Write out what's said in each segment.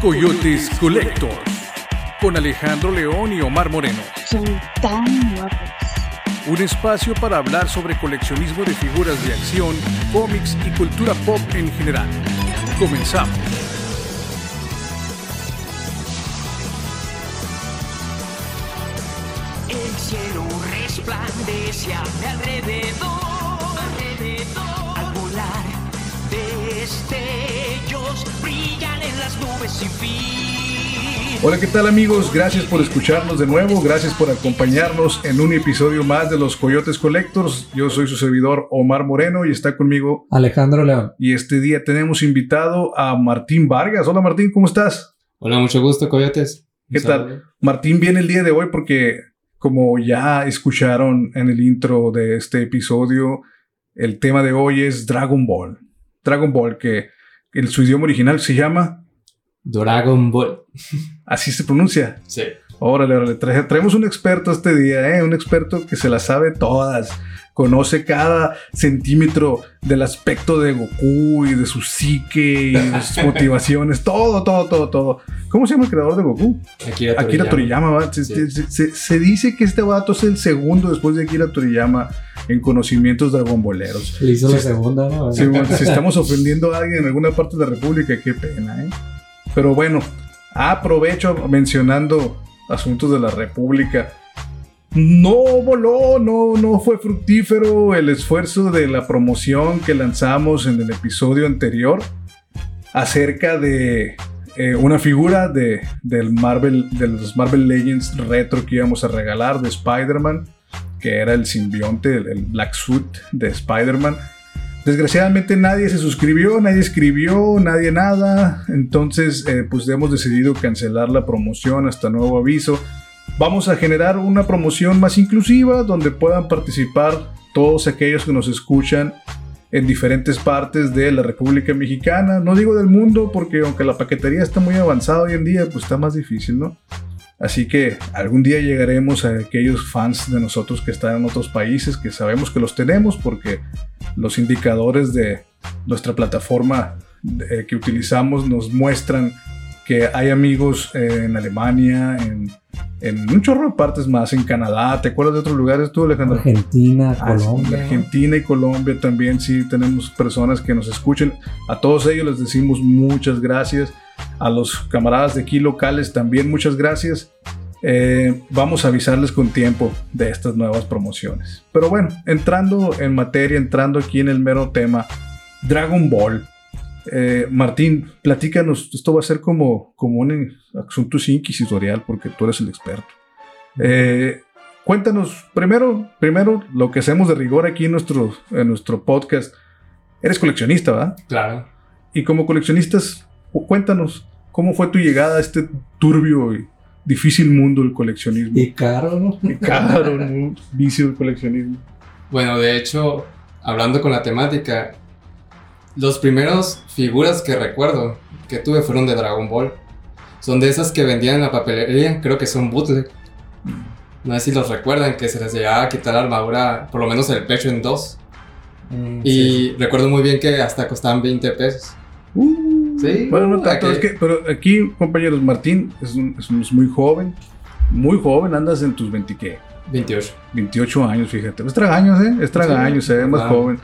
Coyotes Collector con Alejandro León y Omar Moreno. Son tan guapos. Un espacio para hablar sobre coleccionismo de figuras de acción, cómics y cultura pop en general. Comenzamos. El cielo resplandece a mi alrededor, Hola, ¿qué tal amigos? Gracias por escucharnos de nuevo, gracias por acompañarnos en un episodio más de los Coyotes Collectors. Yo soy su servidor Omar Moreno y está conmigo Alejandro León. y este día tenemos invitado a Martín Vargas. Hola Martín, ¿cómo estás? Hola, mucho gusto, Coyotes. ¿Qué tal? saludo. Martín viene el día de hoy porque como ya escucharon en el intro de este episodio, el tema de hoy es Dragon Ball. Dragon Ball que en su idioma original se llama, Dragon Ball. así se pronuncia, Sí. Órale, órale, trae- traemos un experto este día, ¿eh? Un experto que se las sabe todas. Conoce cada centímetro del aspecto de Goku y de su psique y de sus motivaciones. Todo, todo, todo, todo. ¿Cómo se llama el creador de Goku? Akira, Akira Toriyama, ¿va? Se, Sí. se- se- se dice que este vato es el segundo después de Akira Toriyama en conocimientos dragonboleros. Le hizo la segunda, ¿no? Bueno, si estamos ofendiendo a alguien en alguna parte de la República, qué pena, ¿eh? Pero bueno, aprovecho mencionando asuntos de la República. No voló, no, no fue fructífero el esfuerzo de la promoción que lanzamos en el episodio anterior acerca de eh, una figura de, del Marvel, de los Marvel Legends retro que íbamos a regalar de Spider-Man, que era el simbionte, el, el Black Suit de Spider-Man. Desgraciadamente nadie se suscribió, nadie escribió, nadie nada. Entonces, eh, pues hemos decidido cancelar la promoción hasta nuevo aviso. Vamos a generar una promoción más inclusiva donde puedan participar todos aquellos que nos escuchan en diferentes partes de la República Mexicana. No digo del mundo porque aunque la paquetería está muy avanzada hoy en día, pues está más difícil, ¿no? Así que algún día llegaremos a aquellos fans de nosotros que están en otros países, que sabemos que los tenemos porque los indicadores de nuestra plataforma eh, que utilizamos nos muestran que hay amigos en Alemania, en, en un chorro de partes más, en Canadá. ¿Te acuerdas de otros lugares tú, Alejandro? Argentina, Ah, Colombia. Argentina y Colombia también sí tenemos personas que nos escuchan. A todos ellos les decimos muchas gracias. A los camaradas de aquí locales también muchas gracias. Eh, vamos a avisarles con tiempo de estas nuevas promociones. Pero bueno, entrando en materia, entrando aquí en el mero tema, Dragon Ball. Eh, Martín, platícanos, esto va a ser como, como un asunto inquisitorial porque tú eres el experto. Eh, cuéntanos primero, primero lo que hacemos de rigor aquí en nuestro, en nuestro podcast. Eres coleccionista, ¿verdad? Claro. Y como coleccionistas, cu- cuéntanos cómo fue tu llegada a este turbio y difícil mundo del coleccionismo. Y caro, ¿no? Y caro, ¿no? vicio del coleccionismo. Bueno, de hecho, hablando con la temática, los primeros figuras que recuerdo que tuve fueron de Dragon Ball. Son de esas que vendían en la papelería, creo que son bootleg. No sé si los recuerdan, que se les llegaba a quitar la armadura, por lo menos el pecho en dos. Mm, Y sí. recuerdo muy bien que hasta costaban 20 pesos. Sí, Bueno, no tanto, aquí- es que, pero aquí, compañeros, Martín es, un- es un- es muy joven, muy joven, andas en tus 20, ¿qué? 28. 28 años, fíjate. Es tragaños, ¿eh? Es tragaños, se ve más joven.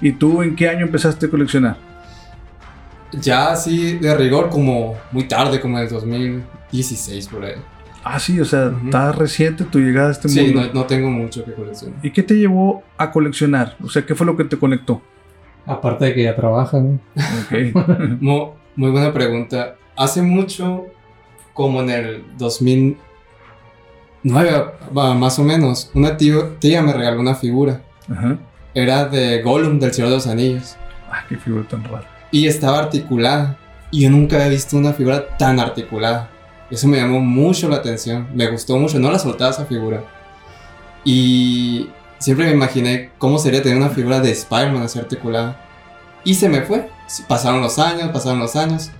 ¿Y tú en qué año empezaste a coleccionar? Ya así de rigor, como muy tarde, como en el 2016 por ahí. Ah, sí, o sea, Ujú. está reciente tu llegada a este Sí, mundo. no, no tengo mucho que coleccionar. ¿Y qué te llevó a coleccionar? O sea, ¿qué fue lo que te conectó? Aparte de que ya trabaja, ¿no? Ok. Mu- Muy, buena pregunta. Hace mucho, como en el 2009, va, más o menos, una tío- tía me regaló una figura. Ajá. Era de Gollum del Señor de los Anillos. Ah, qué figura tan rara. Y estaba articulada. Y yo nunca había visto una figura tan articulada. Eso me llamó mucho la atención. Me gustó mucho. No la soltaba esa figura. Y siempre me imaginé cómo sería tener una figura de Spider-Man así articulada. Y se me fue. Pasaron los años, pasaron los años.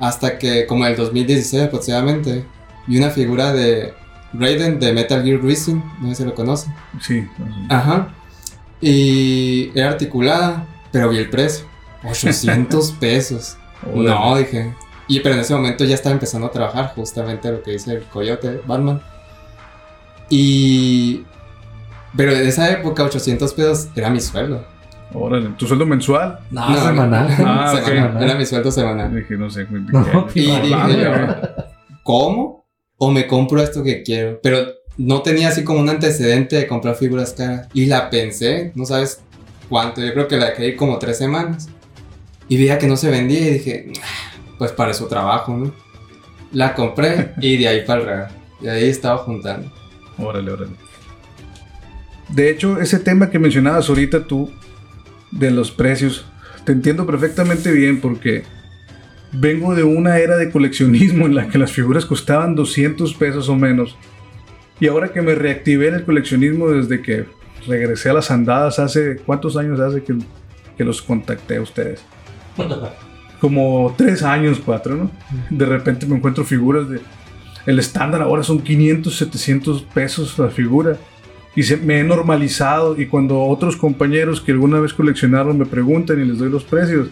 Hasta que, como en el 2016 aproximadamente, vi una figura de Raiden de Metal Gear Rising. No sé si lo conocen. Sí. Ajá. Y era articulada, pero vi el precio. 800 pesos. No, dije. Y pero en ese momento ya estaba empezando a trabajar, justamente lo que dice el coyote, Batman. Y... Pero en esa época 800 pesos era mi sueldo. Órale, ¿tu sueldo mensual? No, No, semanal. Ah, Era mi sueldo semanal. Dije, no sé. ¿qué- No, Y dije. ¿cómo? ¿O me compro esto que quiero? Pero no tenía así como un antecedente de comprar figuras caras. Y la pensé, no sabes cuánto, yo creo que la dejé como tres semanas. Y veía que no se vendía y dije, "Ah, pues para eso trabajo, ¿no? La compré y de ahí para el real. Y ahí estaba juntando. Órale, órale. De hecho, ese tema que mencionabas ahorita tú, de los precios, te entiendo perfectamente bien porque vengo de una era de coleccionismo en la que las figuras costaban 200 pesos o menos. Y ahora que me reactivé en el coleccionismo desde que regresé a las andadas hace, ¿cuántos años hace que, que los contacté a ustedes? Como tres años, cuatro, ¿no? De repente me encuentro figuras de... El estándar ahora son 500, 700 pesos la figura. Y se, me he normalizado y cuando otros compañeros que alguna vez coleccionaron me preguntan y les doy los precios,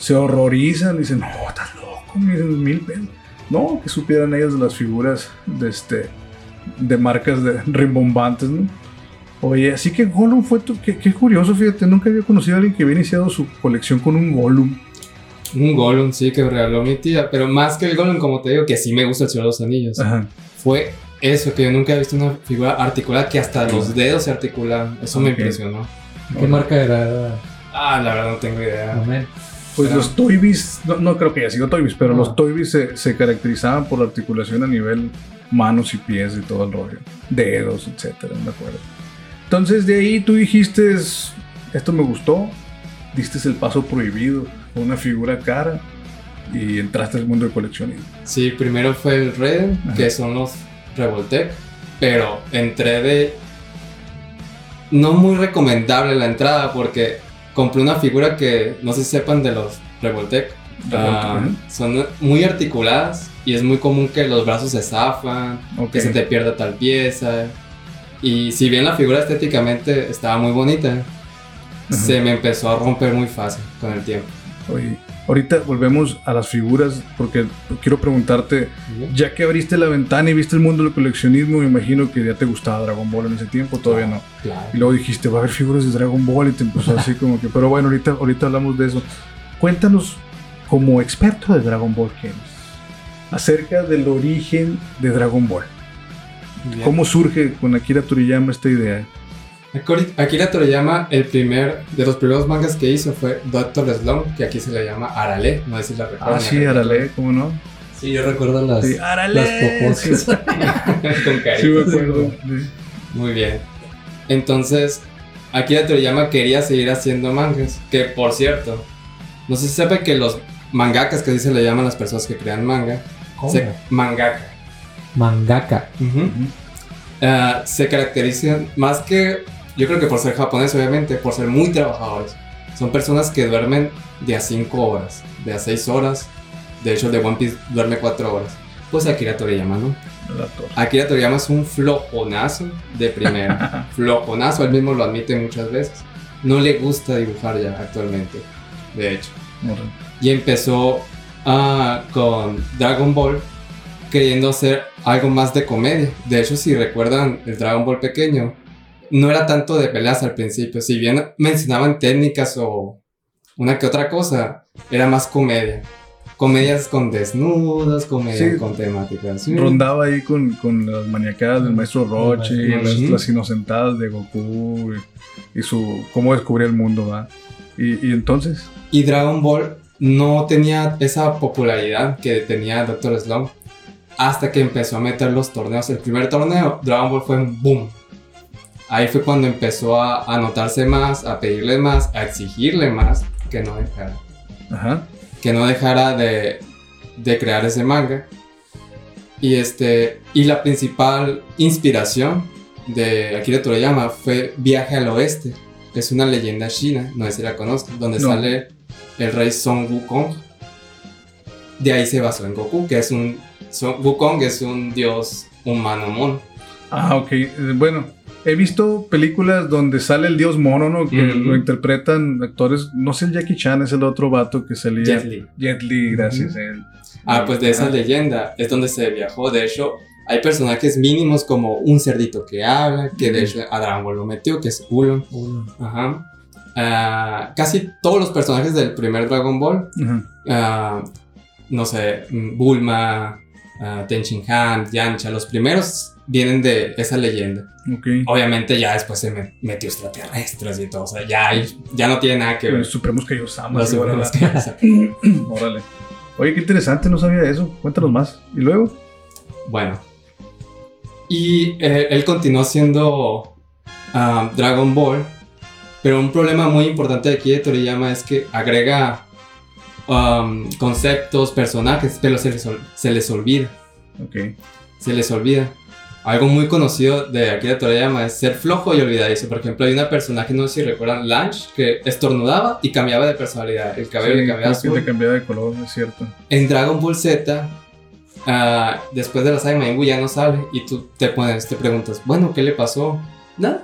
se horrorizan y dicen, no, estás loco, me dicen mil pesos. No, que supieran ellos de las figuras de, este, de marcas de rimbombantes, ¿no? Oye, así que Gollum fue tu... Qué, qué curioso, fíjate, nunca había conocido a alguien que había iniciado su colección con un Gollum. Un Gollum, sí, que regaló mi tía. Pero más que el Gollum, como te digo, que sí me gusta el Señor de los Anillos. Ajá. Fue eso, que yo nunca he visto una figura articulada que hasta los dedos se articulan. Eso me impresionó. ¿Qué marca era? Ah, la verdad no tengo idea. Amén. Pues Era- los Toybis, no, no creo que haya sido Toybis, pero los Toybis se, se caracterizaban por la articulación a nivel manos y pies y todo el rollo. Dedos, etcétera, no me acuerdo. Entonces de ahí tú dijiste, esto me gustó, diste el paso prohibido, una figura cara y entraste al mundo del coleccionismo. Sí, primero fue el Red, Ajá. que son los Revoltec, pero entré de... No muy recomendable la entrada porque compré una figura que no se sepan de los Revoltec. Ah, Ajá. son muy articuladas y es muy común que los brazos se zafan, que se te pierda tal pieza. Y si bien la figura estéticamente estaba muy bonita, se me empezó a romper muy fácil con el tiempo. Oye, ahorita volvemos a las figuras porque quiero preguntarte, ya que abriste la ventana y viste el mundo del coleccionismo, me imagino que ya te gustaba Dragon Ball en ese tiempo, todavía no. Claro. Y luego dijiste, va a haber figuras de Dragon Ball y te empezó así como que, pero bueno, ahorita, ahorita hablamos de eso. Cuéntanos, como experto de Dragon Ball eres, acerca del origen de Dragon Ball. Bien. ¿Cómo surge con Akira Toriyama esta idea? Akira Toriyama, el primer, de los primeros mangas que hizo fue Doctor Slump, que aquí se le llama Arale, no sé si la recuerdan. Ah, sí, Arale, ¿cómo no? Sí, yo recuerdo las, Sí, las Arale. popos. Con caritas. sí me acuerdo. Sí. Muy bien. Entonces, Akira Toriyama quería seguir haciendo mangas, que por cierto, no se sabe que los mangakas, que así se le llaman las personas que crean manga, ¿Cómo? se, mangaka, Mangaka. Ah, se caracterizan más que, yo creo que por ser japonés, obviamente, por ser muy trabajadores. Son personas que duermen de a 5 horas, de a 6 horas. De hecho, de One Piece duerme 4 horas. Pues Akira Toriyama, ¿no? Akira Toriyama es un flojonazo de primera. flojonazo, él mismo lo admite muchas veces. No le gusta dibujar ya actualmente, de hecho. Y empezó ah, con Dragon Ball queriendo hacer algo más de comedia. De hecho, si recuerdan el Dragon Ball pequeño, no era tanto de peleas al principio. Si bien mencionaban técnicas o una que otra cosa, era más comedia. Comedias con desnudos, comedia Sí. con temáticas. Rondaba ahí con, con las maniacadas del maestro Roche, y las, inocentadas de Goku y, y su cómo descubrir el mundo, ¿va? Y, y entonces, Y Dragon Ball no tenía esa popularidad que tenía Doctor Slump hasta que empezó a meter los torneos. El primer torneo, Dragon Ball fue un boom. Ahí fue cuando empezó a a anotarse más, a pedirle más, a exigirle más que no dejara, ajá, que no dejara de, de crear ese manga. Y, este, y la principal inspiración de Akira Toriyama fue Viaje al Oeste. Es una leyenda china, no sé si la conozco, donde No. sale el rey Son Wukong. De ahí se basó en Goku, que es un... Son, Wukong es un dios humano mono. Ah, ok. Bueno, he visto películas donde sale el dios mono, ¿no? Que lo interpretan actores. No sé el Jackie Chan, es el otro vato que salía. Jet Li. Jet Li, gracias a él. Ah, pues de esa Ah. leyenda es donde se viajó. De hecho, hay personajes mínimos como un cerdito que habla, que de hecho a Dragon Ball lo metió, que es Ulon. Ajá. Ah, casi todos los personajes del primer Dragon Ball, ah, no sé, Bulma, Tenchin Han, Yancha, los primeros vienen de esa leyenda. Ok. Obviamente ya después se me- metió extraterrestres y todo, o sea, ya, hay- ya no tiene nada que ver. Los Supremos que ellos aman. Los supremos que- Órale. Oye, qué interesante, no sabía eso. Cuéntanos más. ¿Y luego? Bueno. Y eh, él continuó siendo ah, Dragon Ball. Pero un problema muy importante aquí de Toriyama es que agrega um, conceptos, personajes, pero se les, se les olvida. Ok. Se les olvida. Algo muy conocido de Akira Toriyama es ser flojo y olvidadizo. Por ejemplo, hay una personaje, no sé si recuerdan, Lange, que estornudaba y cambiaba de personalidad. El cabello Sí, le cambiaba que azul. te cambiaba de color, es cierto. En Dragon Ball Z, ah, después de la saga de ya no sale y tú te pones, te preguntas, bueno, ¿qué le pasó? Nada,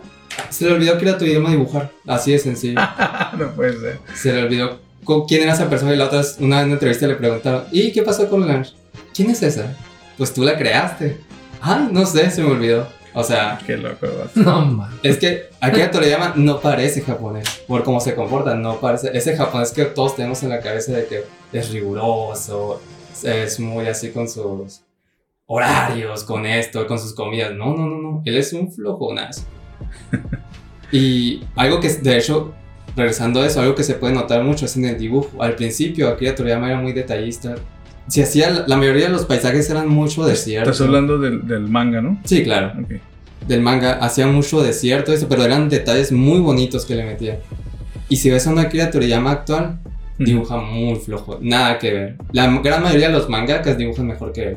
se le olvidó que era tu idioma dibujar, así de sencillo. no puede ser. se le olvidó quién era esa persona y la otra vez, una, en una entrevista le preguntaron, ¿y qué pasó con Lange? ¿Quién es esa? Pues tú la creaste. Ay, no sé, se me olvidó. O sea, Qué loco. No, man. es que Akira Toriyama no parece japonés, por cómo se comporta, no parece ese japonés que todos tenemos en la cabeza de que es riguroso, es muy así con sus horarios, con esto, con sus comidas. No, no, no, no, él es un flojonazo. y algo que, de hecho, regresando a eso, algo que se puede notar mucho es en el dibujo. Al principio, Akira Toriyama era muy detallista. Si hacía, la mayoría de los paisajes eran mucho desierto. Estás hablando del, del manga, ¿no? Sí, claro Ok. del manga hacía mucho desierto, eso, pero eran detalles muy bonitos que le metía. Y si ves a una Akira Toriyama actual, dibuja muy flojo, nada que ver. La gran mayoría de los mangakas dibujan mejor que él.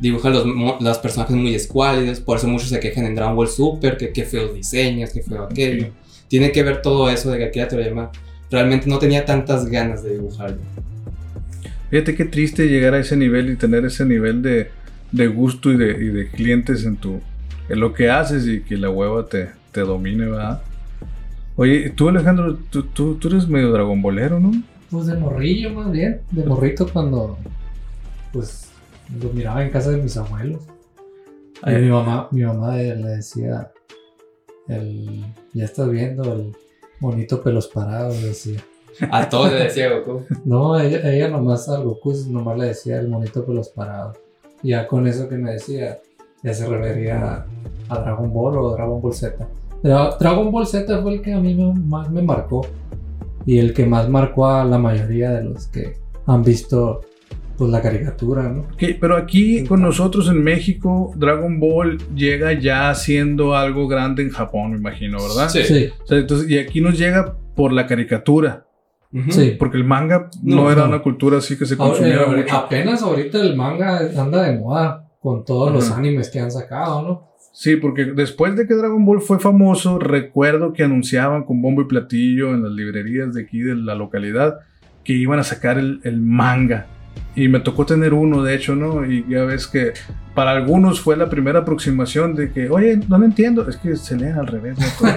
Dibujan los, los personajes muy escuálidos, por eso muchos se quejan en Dragon Ball Super, que qué feos diseños, qué feo aquello. Ok. Tiene que ver todo eso de que Akira Toriyama realmente no tenía tantas ganas de dibujar. Fíjate qué triste llegar a ese nivel y tener ese nivel de, de gusto y de, y de clientes en tu en lo que haces y que la hueva te, te domine, ¿verdad? Oye, tú Alejandro, tú, tú, tú eres medio dragonbolero, ¿no? Pues de morrillo más bien, de morrito cuando pues lo miraba en casa de mis abuelos. Y Eh. mi mamá, mi mamá le le decía el ya estás viendo el monito pelos parados, decía. A todos le decía Goku. No, ella, ella nomás al Goku nomás le decía el monito pelos parados. Y ya con eso que me decía, ya se refería a, a Dragon Ball o Dragon Ball Z. Dra- Dragon Ball Z fue el que a mí me- más me marcó. Y el que más marcó a la mayoría de los que han visto pues la caricatura, ¿no? Ok, pero aquí con nosotros en México, Dragon Ball llega ya siendo algo grande en Japón, me imagino, ¿verdad? Sí. Sí, O sea, entonces, y aquí nos llega por la caricatura, Sí. porque el manga no, No, era no. una cultura así que se Ahora- consumiera eh, mucho. apenas ahorita el manga anda de moda con todos los animes que han sacado, ¿no? Sí, porque después de que Dragon Ball fue famoso, recuerdo que anunciaban con bombo y platillo en las librerías de aquí de la localidad que iban a sacar el, el manga. Y me tocó tener uno, de hecho, ¿no? Y ya ves que para algunos fue la primera aproximación de que, oye, no lo entiendo, es que se leen al revés, ¿no? Todo.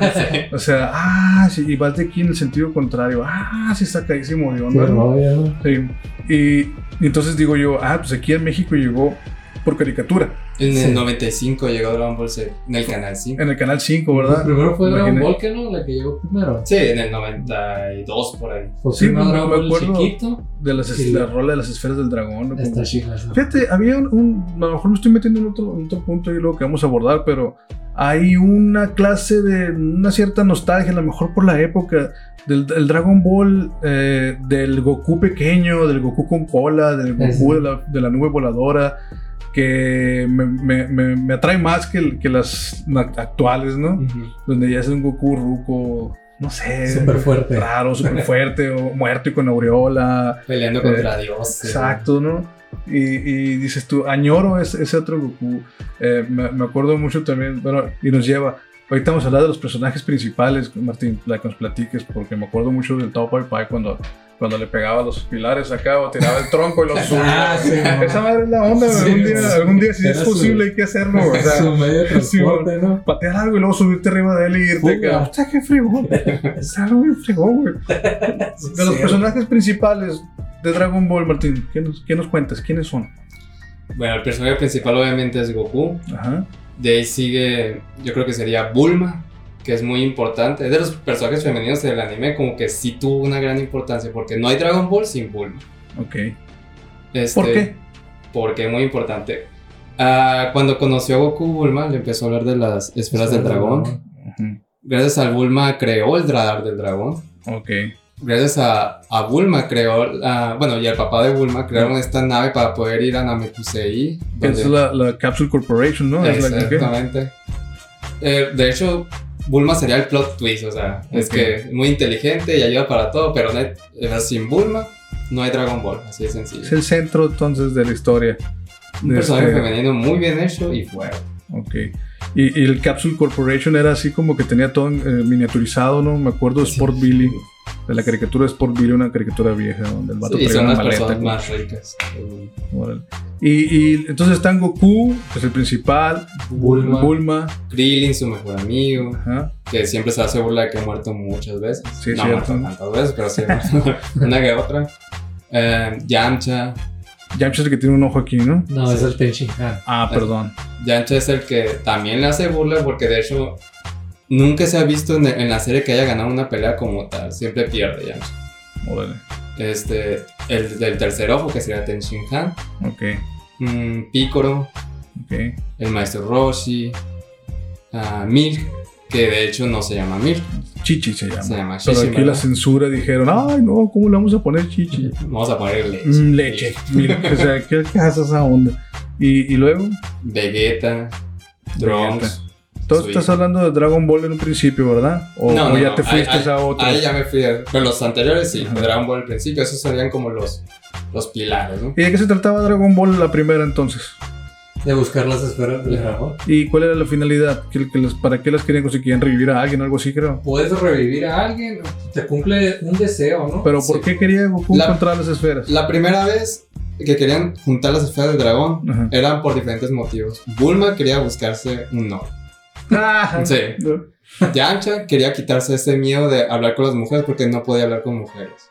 O sea, ah, sí, y vas de aquí en el sentido contrario, ah, sí está caísimo de onda, ¿no? Sí. Y, y entonces digo yo, ah, pues aquí en México llegó por caricatura, En Sí. el 95 llegó Dragon Ball Z en el canal 5. en el canal 5, ¿verdad? Primero fue Dragon. Ball que no, la que llegó primero. Sí, en el 92 por ahí. Pues Sí, me- Dragon me Ball acuerdo. chiquito. de las, Sí. la rola de las esferas del dragón. ¿no? Como- chica. Fíjate, había un, un- a lo mejor me estoy metiendo en otro, en otro punto y luego que vamos a abordar, pero hay una clase de una cierta nostalgia, a lo mejor por la época del, del Dragon Ball, eh, del Goku pequeño, del Goku con cola, del Goku de la, de la nube voladora, que me, me- me- me atrae más que, que las actuales, ¿no? Donde ya es un Goku ruco, no sé, Súper fuerte. raro, súper fuerte, o muerto y con aureola. Peleando contra Dios. Exacto, ¿no? Y, y dices tú, añoro ese, ese otro Goku. Eh, me, me acuerdo mucho también, bueno, y nos lleva. Ahorita vamos a hablar de los personajes principales, Martín, la que nos platiques, porque me acuerdo mucho del Top Boy Pie cuando, cuando le pegaba los pilares acá o tiraba el tronco y lo subía. Ah, sí. Esa madre es la onda, güey. Sí, algún, día, sí. algún día, si Era es su- posible, hay que hacerlo. O sea, Su medio de transporte, ¿no? patear algo y luego subirte arriba de él y irte. Fuga. acá. Hostia, qué fregón. Es algo bien fregón, güey. De los personajes principales, de Dragon Ball, Martín? ¿Qué nos, qué nos cuentas? ¿Quiénes son? Bueno, el personaje principal obviamente es Goku. Ajá. De ahí sigue, yo creo que sería Bulma, que es muy importante. Es de los personajes femeninos del anime, como que sí tuvo una gran importancia, porque no hay Dragon Ball sin Bulma. Ok. Este, ¿Por qué? Porque es muy importante. Ah, cuando conoció a Goku, Bulma le empezó a hablar de las esferas del dragón. Gracias a Bulma creó el radar del dragón. Ok. Gracias a, a Bulma creó, la- bueno, y al papá de Bulma crearon esta nave para poder ir a Namekusei. Que Es la, la Capsule Corporation, ¿no? Exactamente. Eh, de hecho, Bulma sería el plot twist, o sea, es que es muy inteligente y ayuda para todo, pero no hay- sin Bulma no hay Dragon Ball, así de sencillo. Es el centro entonces de la historia. Un De personaje este- femenino muy bien hecho y fuerte. Ok. Y, y el Capsule Corporation era así como que tenía todo eh, miniaturizado, ¿no? Me acuerdo de Sport Billy, de la caricatura de Sport Billy, una caricatura vieja donde el vato Sí, traía son una las maleta. más ricas. Y, y entonces están Goku, que es el principal, Bulma. Bulma, Krillin, su mejor amigo, ajá, que siempre se hace burla de que ha muerto muchas veces. Sí, no ha muerto tantas veces, pero sí una que otra. Eh, Yamcha. Yamcha es el que tiene un ojo aquí, ¿no? No, es el Tenshinhan. Ah, perdón. Yamcha es el que también le hace burla porque de hecho nunca se ha visto en, en la serie que haya ganado una pelea como tal. Siempre pierde Yamcha. Órale. Este, el del tercer ojo que sería Tenshin Han. Ok, Mm, Piccolo, ok. el maestro Roshi. ah, Milk, que de hecho no se llama Milk, Chichi se llama. se llama Pero Shishi, aquí la censura dijeron, ay no, ¿cómo le vamos a poner chichi? Vamos a poner leche. Mm, leche. Mira, o sea, ¿qué, qué hace esa onda? Y, y luego, Vegeta, tú Soy- estás hablando de Dragon Ball en un principio, ¿verdad? O, No, o no, ya te fuiste ahí- a otro. Ahí ya me fui. a- Pero los anteriores sí, Ajá. Dragon Ball al principio, esos serían como los, los pilares, ¿no? ¿Y de qué se trataba Dragon Ball la primera entonces? De buscar las esferas del dragón. ¿Y cuál era la finalidad? ¿Que, que les- ¿Para qué las querían conseguir? ¿Querían revivir a alguien o algo así, creo? Puedes revivir a alguien, te cumple un deseo, ¿no? Pero Sí. ¿por qué quería Goku La- encontrar las esferas? La primera vez que querían juntar las esferas del dragón Ajá. eran por diferentes motivos. Bulma quería buscarse un no. Ah, Sí. no. Yamcha quería quitarse ese miedo de hablar con las mujeres porque no podía hablar con mujeres.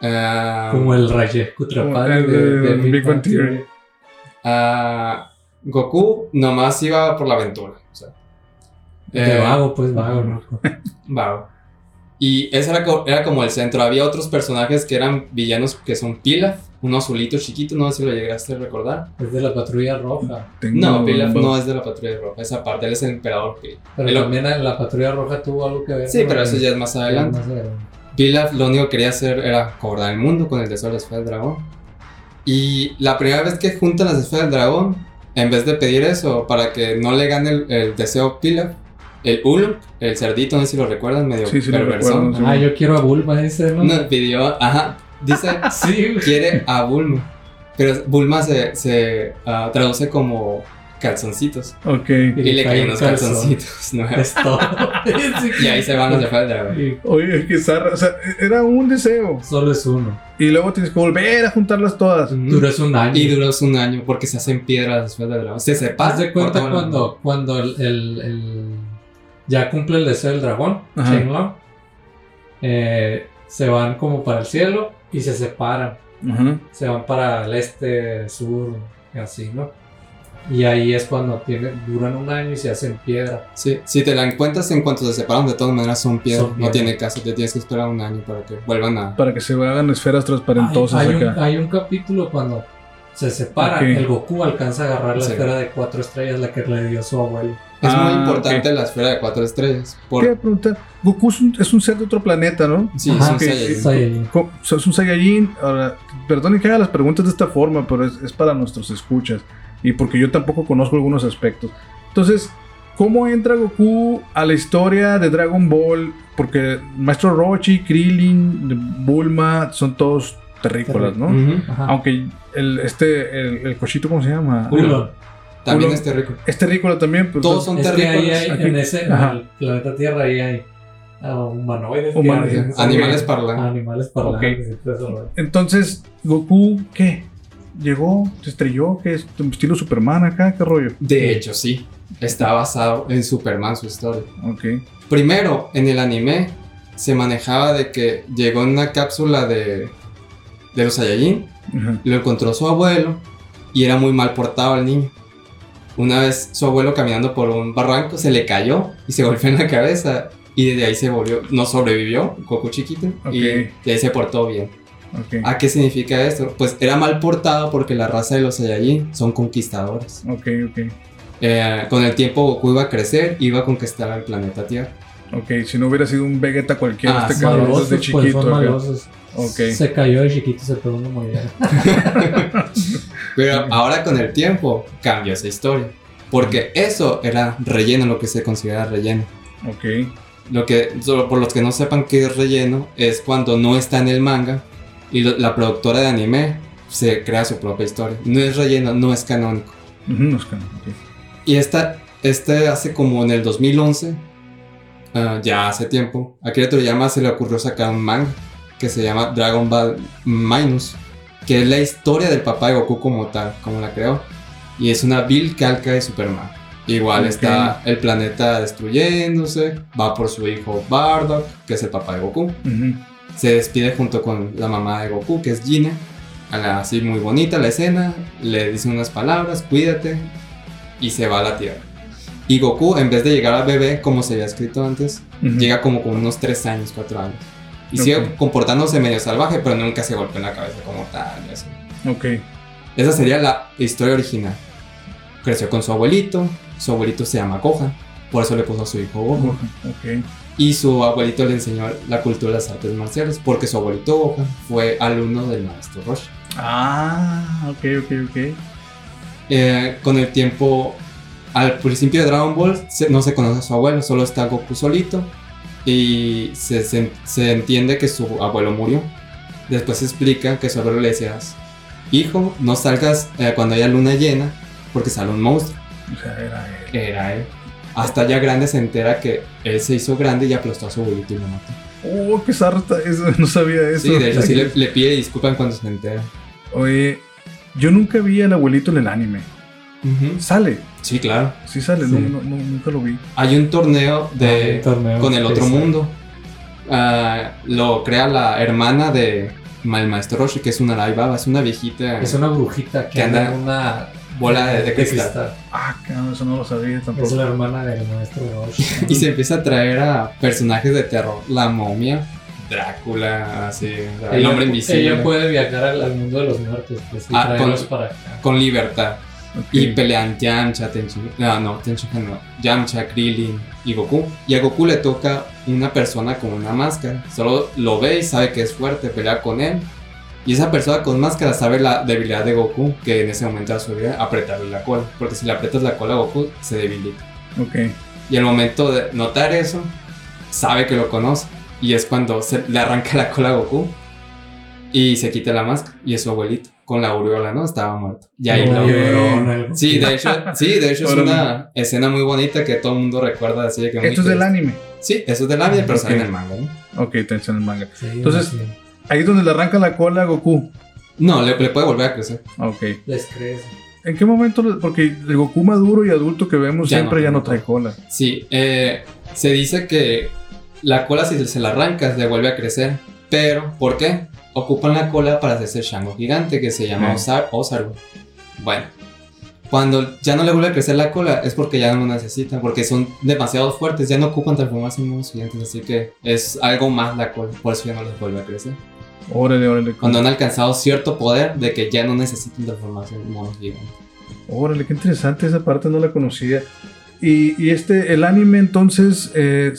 Ah, Como el Rayesh Kutrapali Como de, el de de Big Bang Theory. Ah, Goku nomás iba por la aventura. o sea, De eh, vago, pues vago, ¿no? Vago. Y ese era, era como el centro. Había otros personajes que eran villanos que son Pilaf, uno azulito chiquito, no sé si lo llegaste a recordar. Es de la patrulla roja. Tengo- No, Pilaf no es de la patrulla roja, esa parte, él es el emperador Pilaf. Pero El- también la patrulla roja tuvo algo que ver. Sí, pero eso ya es más adelante. más adelante. Pilaf lo único que quería hacer era cobrar el mundo con el deseo de la esfera del dragón. Y la primera vez que juntan las esferas del dragón, en vez de pedir eso para que no le gane el, el deseo Pilaf, el Ulm, el cerdito, no sé si lo recuerdan, medio Sí, sí recuerdo, Ah, yo quiero a Bulma, dice, ¿no? nos pidió, ajá, dice, Sí, quiere a Bulma. Pero Bulma se, se ah, traduce como calzoncitos. Ok. Y le le cae caen un unos calzón. calzoncitos nuevos. Es todo. Y ahí se van las esferas del dragón. Y Oye, que zarra, o sea, era un deseo. Solo es uno. Y luego tienes que volver a juntarlas todas. Duras un año. Y duró un año porque se hacen piedras esferas del dragón. Se separan. Haz de cuenta cuando, cuando el, el- el- ya cumple el deseo del dragón, Ajá. Shenlong, eh, se van como para el cielo y se separan. Ajá. Se van para el este, sur, y así, ¿no? Y ahí es cuando tienen, duran un año y se hacen piedra. Sí, si te la encuentras en cuanto se separan, de todas maneras son piedras. Son No tiene caso, te tienes que esperar un año para que vuelvan a. Para que se hagan esferas transparentosas hay, hay un, acá. hay un capítulo cuando se separan, Ok. el Goku alcanza a agarrar la Sí. esfera de cuatro estrellas, la que le dio su abuelo. Es Ah, muy importante la esfera de cuatro estrellas. Por... Quería preguntar, Goku es un, es un ser de otro planeta, ¿no? Sí, Ajá, son ok, Saiyajin. Es un Saiyajin. Ahora, perdonen que haga las preguntas de esta forma, pero es, es para nuestros escuchas. Y porque yo tampoco conozco algunos aspectos. Entonces, ¿cómo entra Goku a la historia de Dragon Ball? Porque Maestro Rochi, Krillin, Bulma son todos terrícolas, ¿no? Ujú. Ajá. Aunque el, este, el, el cochito, ¿cómo se llama? Ulon. También Ulon. es terrícola. Es terrícola también, pero Todos son Es que ahí terrícolas. hay, aquí. en ese, en el planeta Tierra, ahí hay ah, humanoides. Humanoides. Animales parlantes. Animales parlantes. y todo eso, ¿no? Entonces, Goku, ¿qué? Llegó, se estrelló, ¿qué es? ¿Estilo Superman acá? ¿Qué rollo? De hecho, sí. Está basado en Superman su historia. Ok. Primero, en el anime se manejaba de que llegó en una cápsula de. de los Saiyajin. Lo encontró su abuelo y era muy mal portado el niño. Una vez su abuelo caminando por un barranco se le cayó y se golpeó en la cabeza. Y desde ahí se volvió, no sobrevivió, Goku chiquito, y de ahí se portó bien. Ok. ¿A qué significa esto? Pues era mal portado porque la raza de los Saiyajin son conquistadores. Ok, ok. Eh, con el tiempo Goku iba a crecer y iba a conquistar el planeta Tierra. Ok, si no hubiera sido un Vegeta cualquiera, Ah, este cabrón Malosos, desde pues chiquito. son acá. malosos. Ok. Se cayó de chiquito, se pegó una mollera. Pero ahora con el tiempo cambió esa historia. Porque eso era relleno, lo que se considera relleno. Ok. Lo que, solo por los que no sepan qué es relleno, es cuando no está en el manga y lo- la productora de anime se crea su propia historia. No es relleno, no es canónico. No es canon, ok. Y esta, este hace como en el 2011, ah, ya hace tiempo, a Akira Toriyama se le ocurrió sacar un manga que se llama Dragon Ball Minus, que es la historia del papá de Goku como tal, como la creó. Y es una vil calca de Superman. Igual está el planeta destruyéndose, va por su hijo Bardock, que es el papá de Goku. Ujú. Se despide junto con la mamá de Goku, que es Gina. A la- así muy bonita la escena. Le dicen unas palabras, cuídate. Y se va a la Tierra. Y Goku, en vez de llegar al bebé, como se había escrito antes, Ujú. llega como con unos 3 años, 4 años. Y Ok. sigue comportándose medio salvaje, pero nunca se golpea en la cabeza como tal. y así. Ok. Esa sería la historia original. Creció con su abuelito. Su abuelito se llama Gohan. Por eso le puso a su hijo Goku. Ok. Y su abuelito le enseñó la cultura de las artes marciales, porque su abuelito Gohan fue alumno del maestro Roshi. Ah, ok, ok, ok. Eh, con el tiempo, al principio de Dragon Ball, se- no se conoce a su abuelo, solo está Goku solito. Y se, se- se entiende que su abuelo murió. Después se explica que su abuelo le decía, hijo, no salgas eh, cuando haya luna llena, porque sale un monstruo. O sea, era él. Era él. Hasta ya grande se entera que él se hizo grande y aplastó a su abuelito y lo mató. Oh, qué sarta, eso, no sabía eso. Sí, de hecho sí le, le pide disculpas cuando se entera. Oye, yo nunca vi al abuelito en el anime. Sale, Sí, claro. sí sale, Sí. No, no- no- nunca lo vi. Hay un torneo de un torneo con el otro mundo. Ah, lo crea la hermana de el maestro Roshi, que es una Laibaba, es una viejita Es una brujita que anda en una bola de, de cristal. Ah, cabrón, eso no lo sabía Es tampoco. la hermana del maestro Roshi. Y se empieza a traer a personajes de terror. La momia, Drácula, así, el Ella- hombre invisible. Ella puede viajar al, al mundo de los muertos pues, y Ah, con- para acá. Con libertad. Ok. Y pelean Yamcha, Tenshin, no, no, Tenshin no, Yamcha, Krillin y Goku. Y a Goku le toca una persona con una máscara. Solo lo ve y sabe que es fuerte, pelea con él. Y esa persona con máscara sabe la debilidad de Goku, que en ese momento de su vida apretarle la cola. Porque si le aprietas la cola a Goku, se debilita. Ok. Y al momento de notar eso, sabe que lo conoce. Y es cuando se le arranca la cola a Goku y se quita la máscara. Y es su abuelito, con la aureola, ¿no? Estaba muerto. Y ahí lo llorona, el- Sí, de hecho, sí, de hecho es una escena muy bonita que todo el mundo recuerda así de que Esto es del anime. Sí, eso es del anime, pero sale Ok. en el manga, ¿no? Ok, te en el manga. Sí, Entonces- sí, Ahí es donde le arranca la cola a Goku. No, le, le puede volver a crecer. Ok. les crees. ¿En qué momento? Porque el Goku maduro y adulto que vemos Ya siempre no ya no trae cola. Sí, eh, se dice que la cola si se la arrancas le vuelve a crecer, pero ¿por qué? Ocupan la cola para hacerse el Shango gigante que se llama. Osar Osaru. Bueno, cuando ya no le vuelve a crecer la cola es porque ya no lo necesitan, porque son demasiado fuertes, ya no ocupan transformarse en monos gigantes, así que es algo más la cola, por eso ya no les vuelve a crecer. Órale, órale. Cuando han alcanzado cierto poder de que ya no necesitan transformarse en monos gigantes. Órale, qué interesante esa parte, no la conocía. Y, y este, el anime entonces, eh,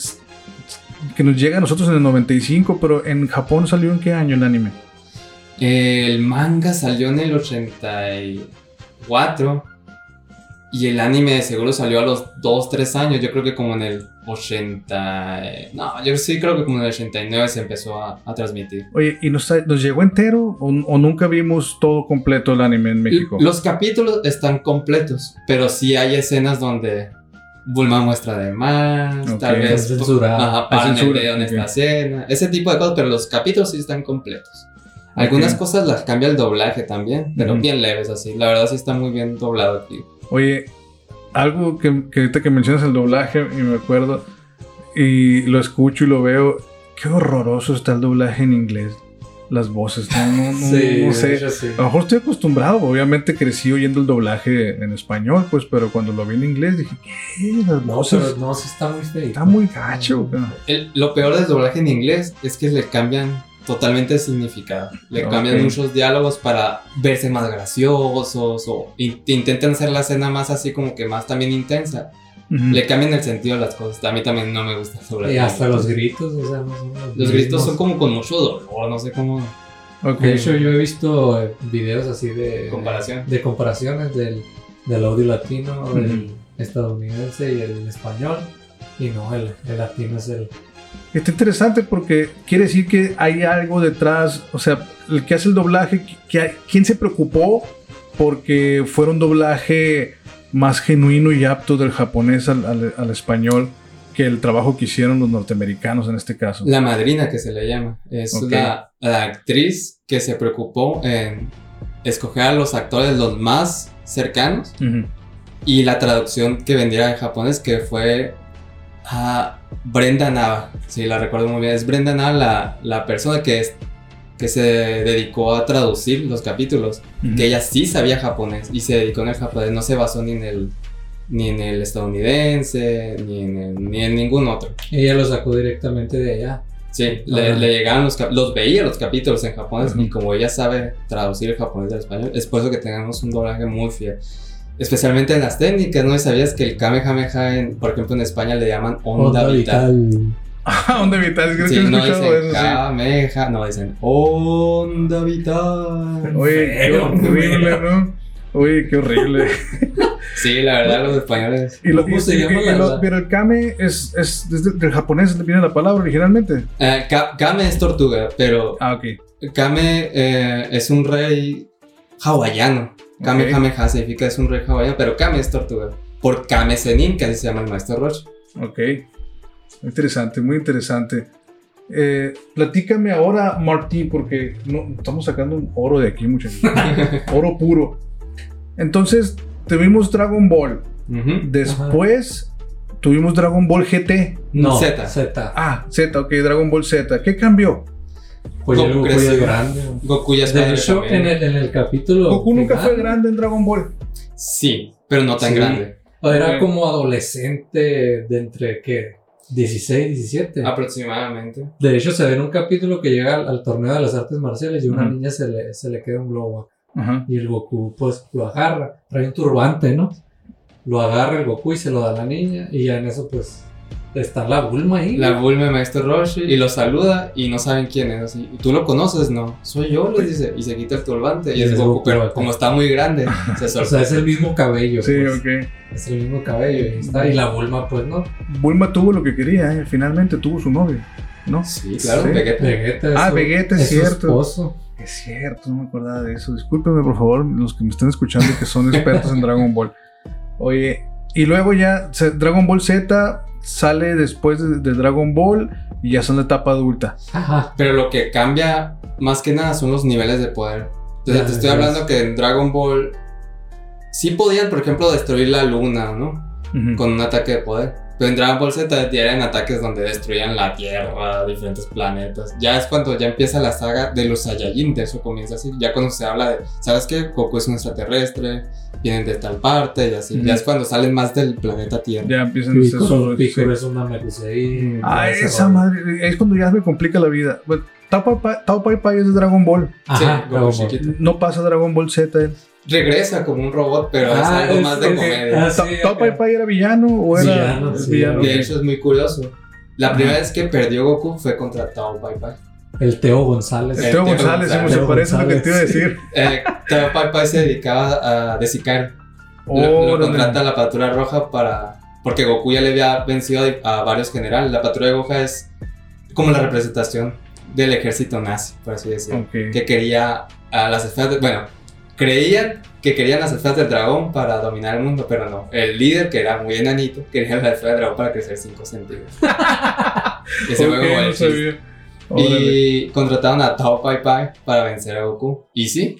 que nos llega a nosotros en el 95, pero en Japón salió en qué año el anime? El manga salió en el 84 y el anime de seguro salió a los 2, 3 años. Yo creo que como en el 80... No, yo sí creo que como en el 89 se empezó a, a transmitir. Oye, ¿y nos, nos llegó entero o, o nunca vimos todo completo el anime en México? Los capítulos están completos, pero sí hay escenas donde Bulma muestra de más, tal vez Es censurado. ajá, censura, en esta escena, ese tipo de cosas, pero los capítulos sí están completos. Algunas cosas las cambia el doblaje también, pero Ujú. bien leves así. La verdad sí está muy bien doblado aquí. Oye, algo que, que ahorita que mencionas el doblaje y me acuerdo y lo escucho y lo veo, qué horroroso está el doblaje en inglés. las voces. No, no, no, Sí, no sé. sí. A lo mejor estoy acostumbrado, obviamente crecí oyendo el doblaje en español, pues, pero cuando lo vi en inglés dije, ¿qué? Las No, voces. pero no, sí está muy feo. Está muy gacho. El- lo peor del doblaje en inglés es que le cambian totalmente el significado. Le Ok. cambian muchos diálogos para verse más graciosos o in- intentan hacer la escena más así como que más también intensa. Ujú. Le cambian el sentido a las cosas. A mí también no me gusta el doblaje. Y hasta los gritos, o sea, no son los Los gritos son como con mucho dolor, no sé cómo. Ok. De hecho, yo he visto eh, videos así de Comparación. de, comparaciones del, del audio latino, Ujú. del estadounidense y el español. Y no, el, el latino es el. Está interesante porque quiere decir que hay algo detrás, o sea, el que hace el doblaje, que ¿quién se preocupó porque fuera un doblaje más genuino y apto del japonés al, al- al español que el trabajo que hicieron los norteamericanos en este caso? La madrina que se le llama. Es Ok. la, la actriz que se preocupó en escoger a los actores los más cercanos Ujú. y la traducción que vendiera en japonés que fue a Brenda Nava. Sí, la recuerdo muy bien. Es Brenda Nava la, la persona que, es, que se dedicó a traducir los capítulos. Ujú. Que ella sí sabía japonés y se dedicó en el japonés. No se basó ni en el, ni en el estadounidense, ni en, el- ni en ningún otro. Ella lo sacó directamente de allá. Sí, le, le llegaban los, los veía los capítulos en japonés y como ella sabe traducir el japonés al español, es por eso que tenemos un doblaje muy fiel. Especialmente en las técnicas, ¿no? ¿Y ¿Sabías que el Kamehameha, en, por ejemplo, en España le llaman onda, vital? Ah, ¿Dónde vital? Creo Sí, que he no escuchado dicen eso, sí. Kameha, no dicen onda vital. Oye, qué horrible, ¿no? Oye, qué horrible. Sí, la verdad, los españoles. Y lo- ¿Cómo y- se y- llama y la- lo- la- pero el kame es, es desde del japonés viene la palabra originalmente. Eh, Ka- Kame es tortuga, pero Ah, ok. Kame eh, es un rey hawaiano. Kamehameha significa es un rey hawaiano, pero Kame es tortuga. Por Kame Senin, que así se llama el maestro Roche. Ok. Interesante, muy interesante. Eh, platícame ahora, Martí, porque no, estamos sacando un oro de aquí, muchachos. oro puro. Entonces, tuvimos Dragon Ball. Ujú. Después, tuvimos Dragon Ball GT. No, Z. Z. Ah, Z, ok, Dragon Ball Z. ¿Qué cambió? Pues Goku Goku ya creció. es grande. Goku ya es De hecho, en el, en el capítulo. Goku nunca final, fue grande en Dragon Ball. Sí, pero no tan Sí. grande. Era como adolescente de entre, ¿qué? 16, 17. Aproximadamente. De hecho, se ve en un capítulo que llega al, al torneo de las artes marciales y a una niña se le, se le queda un globo. Ajá. Y el Goku, pues, lo agarra. Trae un turbante, ¿no? Lo agarra el Goku y se lo da a la niña. Y ya en eso, pues, está la Bulma ahí. La Bulma maestro Roshi y lo saluda y no saben quién es. Así, ¿Tú lo conoces? No. Soy yo, les dice. Y se quita el turbante. Y Y es Goku, Goku, pero como está muy grande, se o sorprende. sea, es el mismo cabello. Sí, pues. ok. Es el mismo cabello. Y, está. y la Bulma, pues, ¿no? Bulma tuvo lo que quería, ¿eh? finalmente tuvo su novio, ¿no? Sí, claro, Sí. Vegeta. Vegeta es Ah, su- Vegeta, es es su cierto. esposo. Es cierto, no me acordaba de eso. Discúlpenme, por favor, los que me están escuchando y que son expertos en Dragon Ball. Oye, y luego ya se- Dragon Ball Z sale después de, de Dragon Ball y ya son la etapa adulta. Ajá. Pero lo que cambia más que nada son los niveles de poder. Entonces Ya, te estoy hablando que en Dragon Ball sí podían, por ejemplo, destruir la luna, ¿no? Con un ataque de poder. Pero en Dragon Ball Z ya eran ataques donde destruían la Tierra, diferentes planetas. Ya es cuando ya empieza la saga de los Saiyajin, de eso comienza así. Ya cuando se habla de, ¿sabes qué? Goku es un extraterrestre, vienen de tal parte y así. Ujú. Ya es cuando salen más del planeta Tierra. Ya empiezan a hacer Piccolo, es una Mekusei. Ah, esa rollo. madre, es cuando ya me complica la vida. Bueno, Tao Pai Pai- es de Dragon Ball. Ajá, Sí, Dragon Ball. chiquito. No pasa Dragon Ball Z. Regresa como un robot, pero es Ah, algo es- más de es- comedia. ah, sí, ¿Tao ok. Pai Pai era villano o era Villano, es sí, villano? De hecho es muy curioso. La Ajá. primera vez que perdió Goku fue contra Tao Pai Pai. El Teo González. Teo Teo González, González. se Teo parece a lo que te iba a González. decir. Eh, Tao Pai Pai se dedicaba a de sicario. Lo, lo contrata la Patrulha Roja para... Porque Goku ya le había vencido a, varios generales. La Patrulla Roja es como la representación del ejército nazi, por así decirlo. Ok. Que quería a las esferas de- Bueno, creían que querían las esferas del dragón para dominar el mundo, pero no. El líder, que era muy enanito, quería las esferas del dragón para crecer 5 centímetros. y ese fue Ok, como el no. Órale. Y contrataron a Tao Pai Pai para vencer a Goku. Y sí.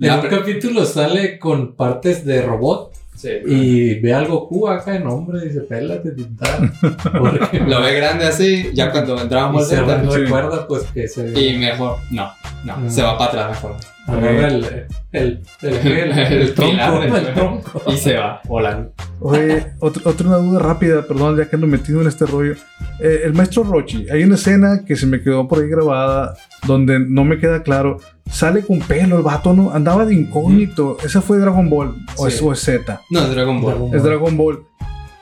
En un capítulo sale con partes de robot Sí. Y ve al Goku acá en hombre y dice, pélate, tintar. Porque Lo ve grande así, ya cuando entraba y se recuerda pues que se Y mejor, no, no, No. se va para atrás mejor. Agarra el, el, el, el, el El tronco, pilar del- el tronco. Y se va volando. Oye, otra, otra una duda rápida, perdón, ya que ando metido en este rollo. Eh, el maestro Rochi, hay una escena que se me quedó por ahí grabada donde no me queda claro. Sale con pelo el vato, ¿no? Andaba de incógnito. ¿Esa fue Dragon Ball o, es, Sí. o es Z? No, es Dragon Ball. Dragon Es Ball. Dragon Ball.